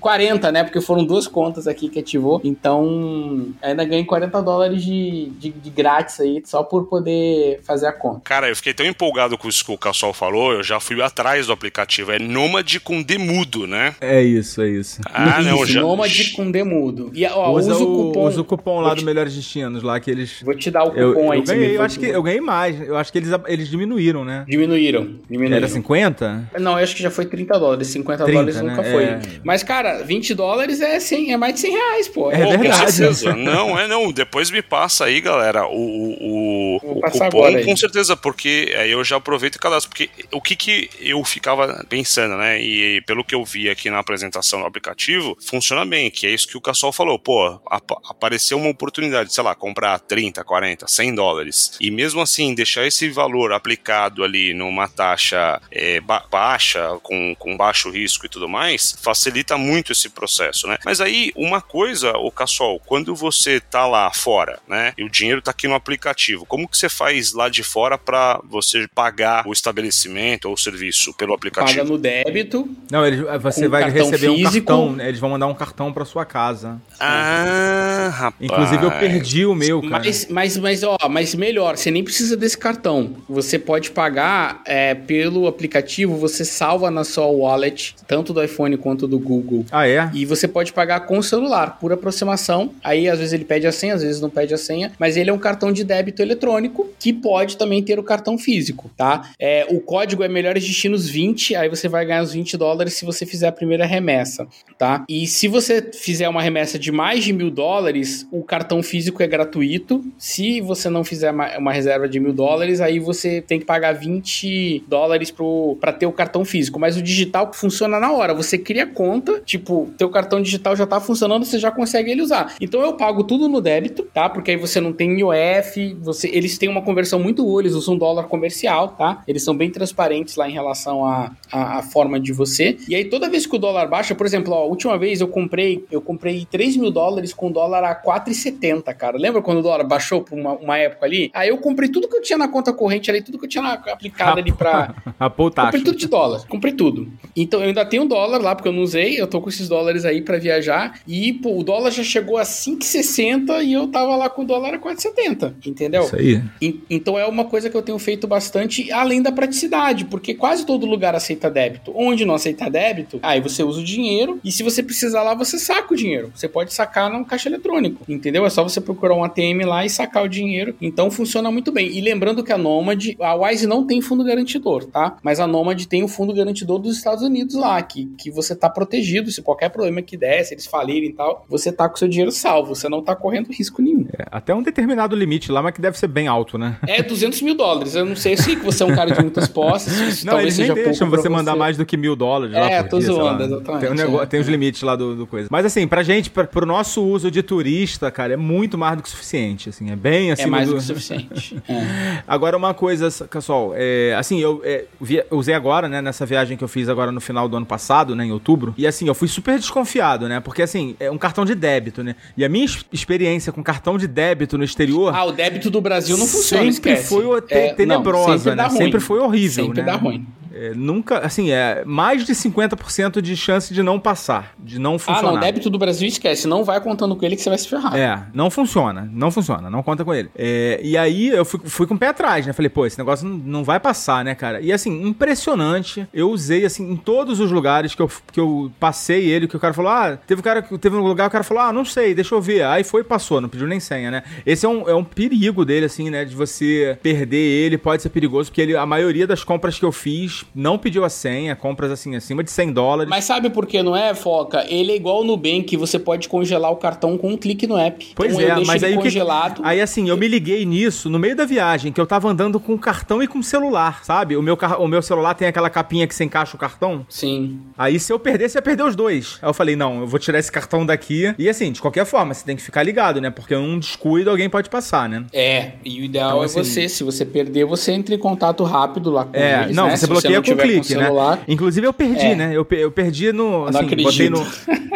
40, né? Porque foram duas contas aqui que ativou. Então, ainda ganhei 40 dólares de, de, de grátis aí, só por poder fazer a conta. Cara, eu fiquei tão empolgado com isso que o Cassol falou, eu já fui atrás do aplicativo. É Nômade com demudo, né? É isso, é isso. Ah, não, já... Nômade com demudo. E, ó, usa, usa o cupom. Usa o cupom lá do Melhores Destinos, lá que eles. Vou te dar o cupom eu, aí. Eu ganhei, eu acho que eu ganhei mais. Eu acho que eles, eles diminuíram, né? Diminuíram, diminuíram. Era 50? Não, eu acho que já foi 30 dólares. 50 30, dólares nunca né? foi. É... Mas, cara, 20 dólares é, 100, é mais de 100 reais, pô. É, é verdade. não, é não. Depois me passa aí, galera, o, o, o cupom, com certeza, porque aí eu já aproveito e cadastro. Porque o que que eu ficava pensando, né? E pelo que eu vi aqui na apresentação do aplicativo, funciona bem, que é isso que o Cassol falou. Pô, ap apareceu uma oportunidade, sei lá, comprar 30, 40, 100 dólares. E mesmo assim, deixar esse valor aplicado ali numa taxa é, ba baixa, com, com baixo risco e tudo mais, facilita muito esse processo, né? Mas aí, uma coisa, o Cassol, quando você tá lá fora, né, e o dinheiro tá aqui no aplicativo, como que você faz lá de fora para você pagar o estabelecimento ou o serviço pelo aplicativo? Paga no débito. Não, eles, você vai receber físico. um cartão, né? eles vão mandar um cartão para sua casa. Ah, rapaz. Inclusive eu perdi o meu, cara. Mas, mas, mas, ó, mas melhor, você nem precisa desse cartão. Você pode pagar é, pelo aplicativo, você salva na sua wallet, tanto do iPhone quanto do Google. Ah, é? E você pode pagar com o celular, por aproximação. Aí às vezes ele pede a senha, às vezes não pede a senha, mas ele é um cartão de débito eletrônico que pode também ter o cartão físico, tá? É, o código é Melhores Destinos 20, aí você vai ganhar os 20 dólares se você fizer a primeira remessa, tá? E se você fizer uma remessa de mais de mil dólares, o cartão físico é gratuito. Se você não fizer uma reserva de mil dólares, aí você tem que pagar 20 dólares para ter o cartão físico. Mas o digital funciona na hora. Você cria conta, tipo, teu cartão digital já tá funcionando, você já consegue ele usar. Então eu pago tudo no débito, tá? Porque aí você não tem IOF, você, eles têm uma conversão muito boa, eles usam dólar comercial, tá? Eles são bem transparentes lá em relação à a, a, a, forma de você. E aí toda vez que o dólar baixa, por exemplo, ó, a última vez eu comprei, eu comprei 3 mil dólares com dólar a 4,70, cara. Lembra quando o dólar baixou por uma, uma, época ali? Aí eu comprei tudo que eu tinha na conta corrente ali, tudo que eu tinha aplicado ali pra. Rapou Comprei tudo de dólar, comprei tudo. Então eu ainda tenho dólar lá, porque eu não usei, eu tô com esses dólares aí para viajar. E, pô, o dólar já chegou a 5,60 e eu tava lá com o dólar a 4,70, entendeu? Isso aí. E, então é uma coisa que eu tenho feito bastante, além da praticidade, porque quase todo lugar aceita débito. Onde não aceita débito, aí você usa o dinheiro e se você precisar lá, você saca o dinheiro. Você pode sacar no caixa eletrônico, entendeu? É só você procurar um ATM lá e sacar o dinheiro. Então funciona muito bem. E lembrando que a Nomad, a Wise não tem fundo garantidor, tá? Mas a Nomad tem o fundo garantidor dos Estados Unidos lá, que, que você tá protegido se qualquer problema que der, se eles falirem e tal, você tá com seu dinheiro salvo, você não tá correndo risco nenhum. É, até um determinado limite lá, mas que deve ser bem alto, né? É 200 mil dólares. Eu não sei se você é um cara de muitas posses. não, eles nem deixam você mandar mais do que mil dólares é, lá É, tô dia, zoando, exatamente. Tem, um negócio, é. tem os limites lá do, do, coisa. Mas assim, pra gente, pra, pro nosso uso de turista, cara, é muito mais do que suficiente, assim, é bem assim. É mais do, do que suficiente. é. Agora uma coisa, pessoal, é, assim, eu, eu usei agora, né, nessa viagem que eu fiz agora no final do ano passado, né, em outubro, e assim, eu fui super desconfiado, né, porque assim, é um cartão de débito, né, e a minha experiência com cartão de débito no exterior... Ah, o débito do Brasil não funciona, Sempre esquece. foi te, tenebrosa, não, sempre né, sempre foi horrível, sempre né. dá ruim. É, nunca, assim, é mais de 50% de chance de não passar, de não funcionar. Ah, não, débito do Brasil esquece, não vai contando com ele que você vai se ferrar. É, não funciona, não funciona, não conta com ele. É, e aí eu fui, fui com o pé atrás, né? Falei, pô, esse negócio não, vai passar, né, cara? E assim, impressionante, eu usei, assim, em todos os lugares que eu, que eu passei ele, que o cara falou, ah, teve um cara, teve um lugar, o cara falou, ah, não sei, deixa eu ver. Aí foi e passou, não pediu nem senha, né? Esse é um, é um perigo dele, assim, né, de você perder ele, pode ser perigoso, porque ele, a maioria das compras que eu fiz não pediu a senha, compras assim acima de 100 dólares. Mas sabe por que não é, Foca? Ele é igual no Nubank, você pode congelar o cartão com um clique no app. Pois então, é, mas aí congelado. Que... Aí assim, eu me liguei nisso no meio da viagem, que eu tava andando com o cartão e com o celular, sabe? O meu, car... o meu celular tem aquela capinha que você encaixa o cartão. Sim. Aí se eu perder, você ia perder os dois. Aí eu falei, não, eu vou tirar esse cartão daqui. E assim, de qualquer forma, você tem que ficar ligado, né? Porque um descuido alguém pode passar, né? É, e o ideal então, é assim... você, se você perder, você entra em contato rápido lá com é, eles, não, né? você se bloqueia você com clique, né? Inclusive eu perdi, É. né? Eu, eu perdi no. Assim, botei no.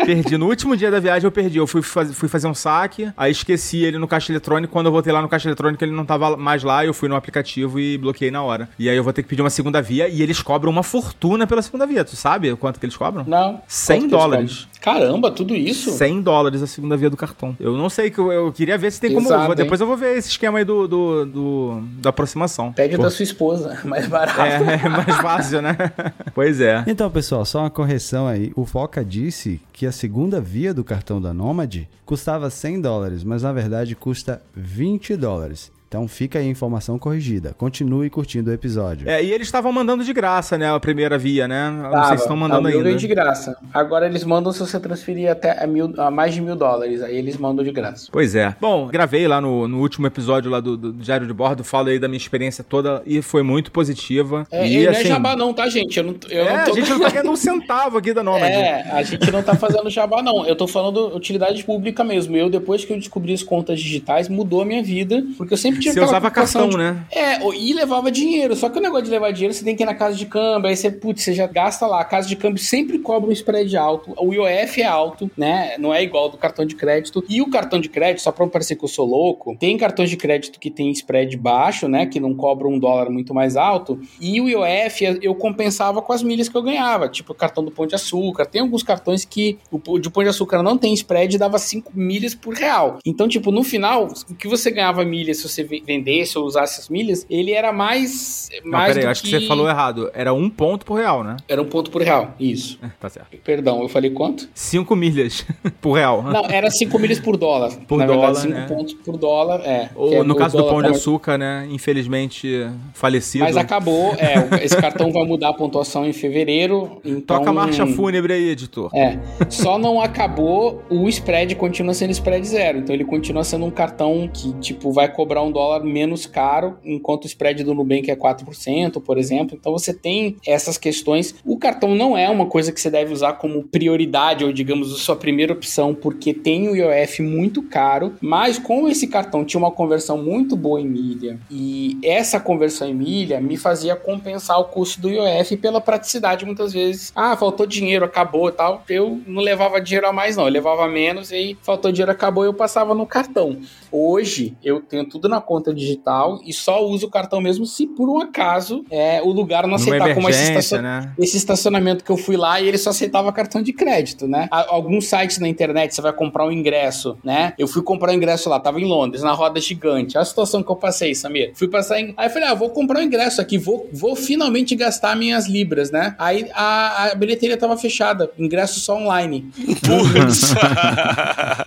Perdi. No último dia da viagem eu perdi. Eu fui, faz- fui fazer um saque, aí esqueci ele no caixa eletrônico. Quando eu voltei lá no caixa eletrônico, ele não tava mais lá. Eu fui no aplicativo e bloqueei na hora. E aí eu vou ter que pedir uma segunda via e eles cobram uma fortuna pela segunda via. Tu sabe quanto que eles cobram? Não. 100 Quanto que eles dólares. Caramba, tudo isso? 100 dólares a segunda via do cartão. Eu não sei, que eu, eu queria ver se tem como. Pesado, vou- depois eu vou ver esse esquema aí do, do, do- da aproximação. Pede Pô, da sua esposa, mais barato. é, é mais fácil, né? pois é. Então, pessoal, só uma correção aí. O Foca disse que a segunda via do cartão da Nomad custava 100 dólares, mas na verdade custa 20 dólares. Então fica aí a informação corrigida. Continue curtindo o episódio. É, e eles estavam mandando de graça, né? A primeira via, né? Não Tava, sei se estão mandando ainda. de graça. Agora eles mandam se você transferir até a, mil, a mais de mil dólares. Aí eles mandam de graça. Pois é. Bom, gravei lá no, no último episódio lá do, do Diário de Bordo, falei da minha experiência toda e foi muito positiva. É, e e não assim, é jabá não, tá, gente? Eu não, eu é, não tô... a gente não tá ganhando um centavo aqui da Nomad. É, a gente não tá fazendo jabá, não. Eu tô falando utilidade pública mesmo. Eu, depois que eu descobri as contas digitais, mudou a minha vida. Porque eu sempre tive Você usava cartão, de- né? É, e levava dinheiro. Só que o negócio de levar dinheiro, você tem que ir na casa de câmbio, aí você, putz, você já gasta lá. A casa de câmbio sempre cobra um spread alto. O IOF é alto, né? Não é igual ao do cartão de crédito. E o cartão de crédito, só pra não parecer que eu sou louco, tem cartões de crédito que tem spread baixo, né? Que não cobram um dólar muito mais alto. E o IOF eu compensava com as milhas que eu ganhava. Tipo o cartão do Pão de Açúcar. Tem alguns cartões que o de Pão de Açúcar não tem spread e dava 5 milhas por real. Então, tipo, no final, o que você ganhava milhas se você vendesse ou usasse as milhas, ele era mais. Não, mais peraí, acho que... você falou errado. Era um ponto por real, né? Era um ponto por real. Isso. Tá certo. Perdão, eu falei quanto? Cinco milhas por real. Não, era 5 milhas por dólar. Por Na dólar, verdade, 5 né? pontos por dólar. É. que Ou é no caso do Pão de Açúcar, né? Infelizmente falecido. Mas acabou, é, esse cartão vai mudar a pontuação em fevereiro. Então, Toca a marcha fúnebre aí, editor. É, só não acabou, o spread continua sendo spread zero. Então ele continua sendo um cartão que, tipo, vai cobrar um dólar menos caro, enquanto o spread do Nubank é 4%, por exemplo. Então você tem essas questões. O cartão não é uma coisa que você deve usar como prioridade, ou digamos, a sua primeira opção, porque tem o IOF muito caro, mas como esse cartão tinha uma conversão muito boa em milha, e essa conversão em milha me fazia compensar o custo do IOF pela praticidade muitas vezes. Ah, faltou dinheiro, acabou e tal. Eu não levava dinheiro a mais, não. Eu levava menos e aí faltou dinheiro, acabou, eu passava no cartão. Hoje eu tenho tudo na conta digital e só uso o cartão mesmo se por um acaso é, o lugar não aceitar como esse, estacion- né? esse estacionamento que eu fui lá e ele só aceitava cartão de crédito, né? Alguns sites na internet você vai comprar um ingresso, né? Eu fui comprar um ingresso lá, tava em Londres, na roda gigante. Olha a situação que eu passei, Samir. Fui passar em. Aí eu falei, ah, vou comprar um ingresso aqui, vou, vou finalmente gastar minhas libras, né? Aí a, a bilheteria tava fechada, ingresso só online. Putz.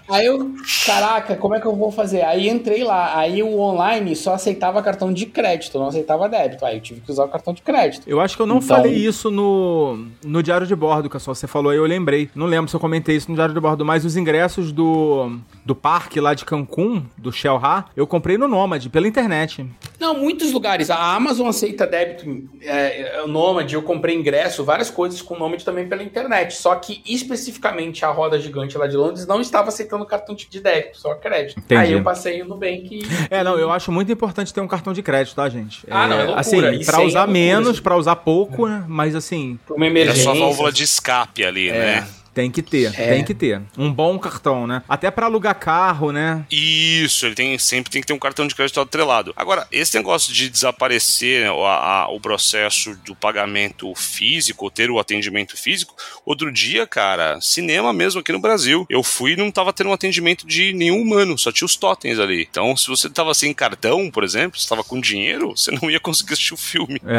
Aí eu, caraca, como é que eu vou fazer? Aí entrei lá, aí o online só aceitava cartão de crédito, não aceitava débito. Aí eu tive que usar o cartão de crédito. Eu acho que eu não Então- falei isso no, no Diário de Bordo, que só você falou aí, eu lembrei. Não lembro se eu comentei isso no Diário de Bordo, mas os ingressos do, do parque lá de Cancún, do Shell Ha, eu comprei no Nomad, pela internet. Não, muitos lugares. A Amazon aceita débito, é, é, o Nomad, eu comprei ingresso, várias coisas com o Nomad também pela internet. Só que especificamente a roda gigante lá de Londres não estava aceitando cartão de débito, só crédito. Entendi. Aí eu passei no Nubank e... É, não, eu acho muito importante ter um cartão de crédito, tá, gente? Ah, não, é loucura. Assim, E é usar loucura, menos, assim. pra usar pouco, né? Mas assim, uma É emergência. só a válvula de escape ali, né? Tem que ter, É. tem que ter. Um bom cartão, né? Até pra alugar carro, né? Isso, ele tem sempre tem que ter um cartão de crédito atrelado. Agora, esse negócio de desaparecer né, o, a- o processo do pagamento físico, ter o atendimento físico, outro dia, cara, cinema mesmo aqui no Brasil. Eu fui e não tava tendo um atendimento de nenhum humano, só tinha os totens ali. Então, se você tava sem cartão, por exemplo, se tava com dinheiro, você não ia conseguir assistir o filme. É,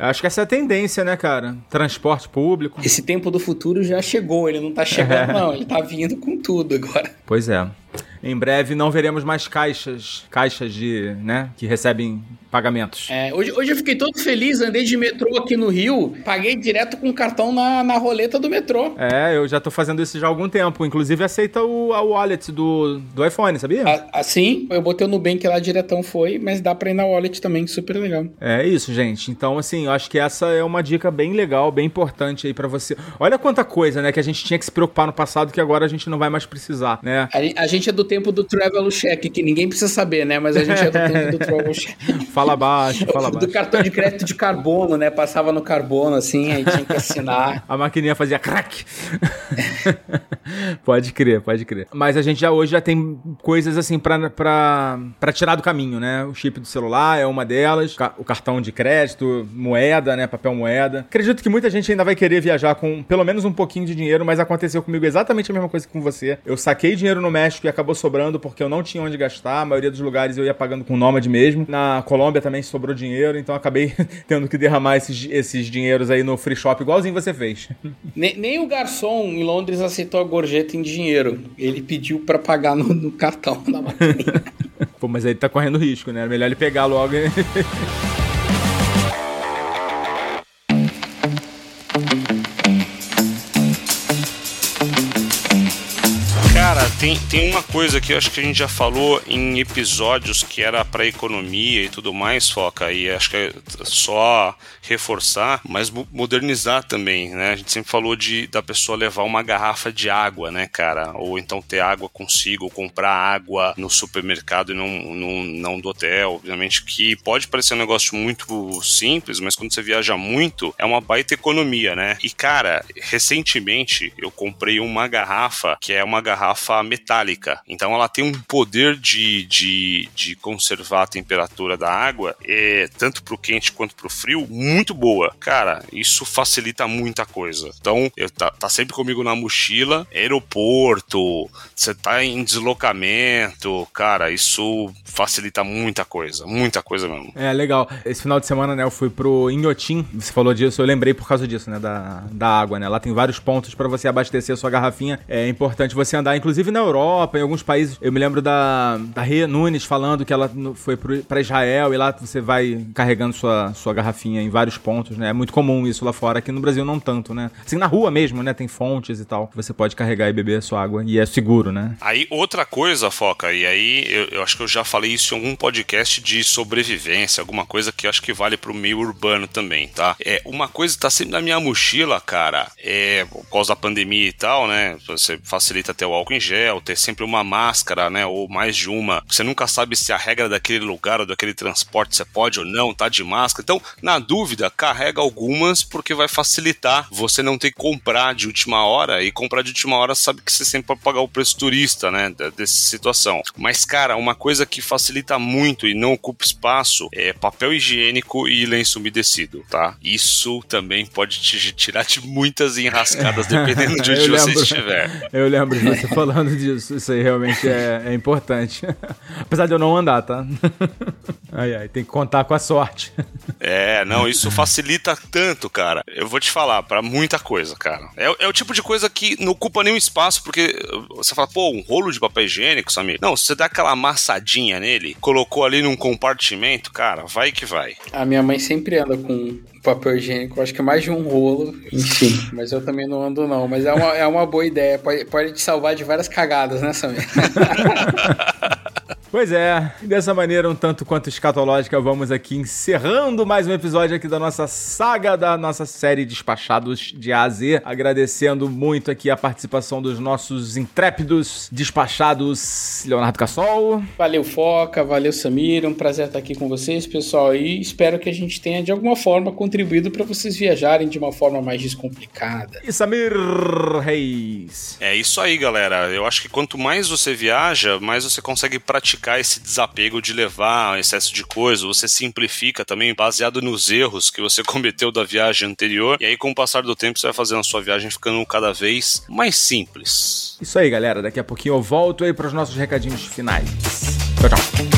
é. Eu Acho que essa é a tendência, né, cara? Transporte público. Esse tempo do futuro já chegou, ele não tá chegando não, ele tá vindo com tudo agora. Pois é. Em breve não veremos mais caixas, caixas de, né, que recebem pagamentos. É, hoje, hoje eu fiquei todo feliz, andei de metrô aqui no Rio, paguei direto com cartão na, na roleta do metrô. É, eu já tô fazendo isso já há algum tempo. Inclusive aceita o a wallet do, do iPhone, sabia? A- Assim, eu botei o Nubank lá diretão foi, mas dá pra ir na wallet também, super legal. É isso, gente. Então, assim, eu acho que essa é uma dica bem legal, bem importante aí pra você. Olha quanta coisa, né, que a gente tinha que se preocupar no passado que agora a gente não vai mais precisar, né? A, a gente é do tempo do Travel Check, que ninguém precisa saber, né? Mas a gente é do tempo do Travel Check. Fala baixo, fala do baixo. cartão de crédito de carbono, né? Passava no carbono, assim, aí tinha que assinar. A maquininha fazia crack. pode crer, pode crer. Mas a gente já hoje já tem coisas assim pra, pra, pra tirar do caminho, né? O chip do celular é uma delas, o cartão de crédito, moeda, né? Papel moeda. Acredito que muita gente ainda vai querer viajar com pelo menos um pouquinho de dinheiro, mas aconteceu comigo exatamente a mesma coisa que com você. Eu saquei dinheiro no México acabou sobrando porque eu não tinha onde gastar. A maioria dos lugares eu ia pagando com nômade mesmo. Na Colômbia também sobrou dinheiro, então acabei tendo que derramar esses, esses dinheiros aí no free shop, igualzinho você fez. Nem, nem o garçom em Londres aceitou a gorjeta em dinheiro. Ele pediu pra pagar no, no cartão da maquininha. Pô, mas aí tá correndo risco, né? É melhor ele pegar logo. Tem, tem uma coisa que eu acho que a gente já falou em episódios que era para economia e tudo mais, foca, e acho que é só reforçar, mas mo- modernizar também, né? A gente sempre falou de da pessoa levar uma garrafa de água, né, cara? Ou então ter água consigo, ou comprar água no supermercado e não, não, não do hotel. Obviamente que pode parecer um negócio muito simples, mas quando você viaja muito, é uma baita economia, né? E, cara, recentemente eu comprei uma garrafa que é uma garrafa metálica. Então ela tem um poder de, de, de conservar a temperatura da água, é, tanto pro quente quanto pro frio, muito boa. Cara, isso facilita muita coisa. Então, eu, tá, tá sempre comigo na mochila, aeroporto, você tá em deslocamento, cara, isso facilita muita coisa, muita coisa mesmo. É, legal. Esse final de semana, né, eu fui pro Inhotim. Você falou disso, eu lembrei por causa disso, né, da, da água, né? Lá tem vários pontos pra você abastecer a sua garrafinha. É importante você andar, inclusive na Europa, em alguns países. Eu me lembro da, da Rê Nunes falando que ela foi pro, pra Israel e lá você vai carregando sua, sua garrafinha em vários pontos, né? É muito comum isso lá fora. Aqui no Brasil não tanto, né? Assim, na rua mesmo, né? Tem fontes e tal. Você pode carregar e beber a sua água. E é seguro, né? Aí, outra coisa, Foca, e aí eu, eu acho que eu já falei isso em algum podcast de sobrevivência, alguma coisa que eu acho que vale pro meio urbano também, tá? É, uma coisa que tá sempre na minha mochila, cara, é, por causa da pandemia e tal, né? Você facilita ter o álcool em gel, ter sempre uma máscara, né? Ou mais de uma. Você nunca sabe se a regra daquele lugar ou daquele transporte você pode ou não, tá de máscara. Então, na dúvida, carrega algumas porque vai facilitar você não ter que comprar de última hora e comprar de última hora sabe que você sempre pode pagar o preço turista, né, dessa situação. Mas, cara, uma coisa que facilita muito e não ocupa espaço é papel higiênico e lenço umedecido, tá? Isso também pode te tirar de muitas enrascadas dependendo de onde você estiver. Eu lembro de você falando disso. Isso aí realmente é, é importante. Apesar de eu não andar, tá? Ai, ai, tem que contar com a sorte. É, não, isso facilita tanto, cara. Eu vou te falar, pra muita coisa, cara. É, é o tipo de coisa que não ocupa nenhum espaço, porque você fala, pô, um rolo de papel higiênico, Samir. Não, se você dá aquela amassadinha nele, colocou ali num compartimento, cara, vai que vai. A minha mãe sempre anda com papel higiênico, acho que mais de um rolo, enfim. Mas eu também não ando, não. Mas é uma, é uma boa ideia. Pode, pode te salvar de várias cagadas, né, Samir? Pois é, dessa maneira um tanto quanto escatológica, vamos aqui encerrando mais um episódio aqui da nossa saga, da nossa série Despachados de A a Z. Agradecendo muito aqui a participação dos nossos intrépidos despachados Leonardo Cassol. Valeu, Foca, valeu, Samir. É um prazer estar aqui com vocês, pessoal. E espero que a gente tenha, de alguma forma, contribuído para vocês viajarem de uma forma mais descomplicada. E Samir Reis. É isso aí, galera. Eu acho que quanto mais você viaja, mais você consegue praticar esse desapego de levar excesso de coisa. Você simplifica também, baseado nos erros que você cometeu da viagem anterior. E aí, com o passar do tempo, você vai fazendo a sua viagem ficando cada vez mais simples. Isso aí, galera. Daqui a pouquinho eu volto aí para os nossos recadinhos finais. Tchau, tchau.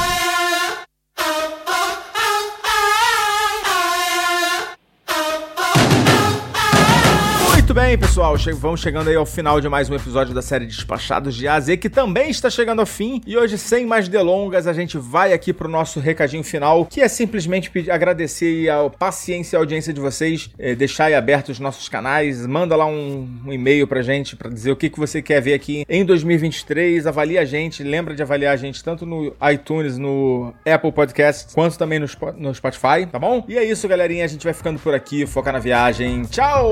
Muito bem, pessoal. Che- vamos chegando aí ao final de mais um episódio da série Despachados de A a Z, que também está chegando ao fim. E hoje, sem mais delongas, a gente vai aqui pro nosso recadinho final, que é simplesmente pedir, agradecer a paciência e a audiência de vocês, eh, deixar aí abertos os nossos canais, manda lá um, um e-mail pra gente pra dizer o que, que você quer ver aqui em 2023, avalia a gente, lembra de avaliar a gente tanto no iTunes, no Apple Podcasts, quanto também no, no Spotify, tá bom? E é isso, galerinha, a gente vai ficando por aqui, focar na viagem. Tchau!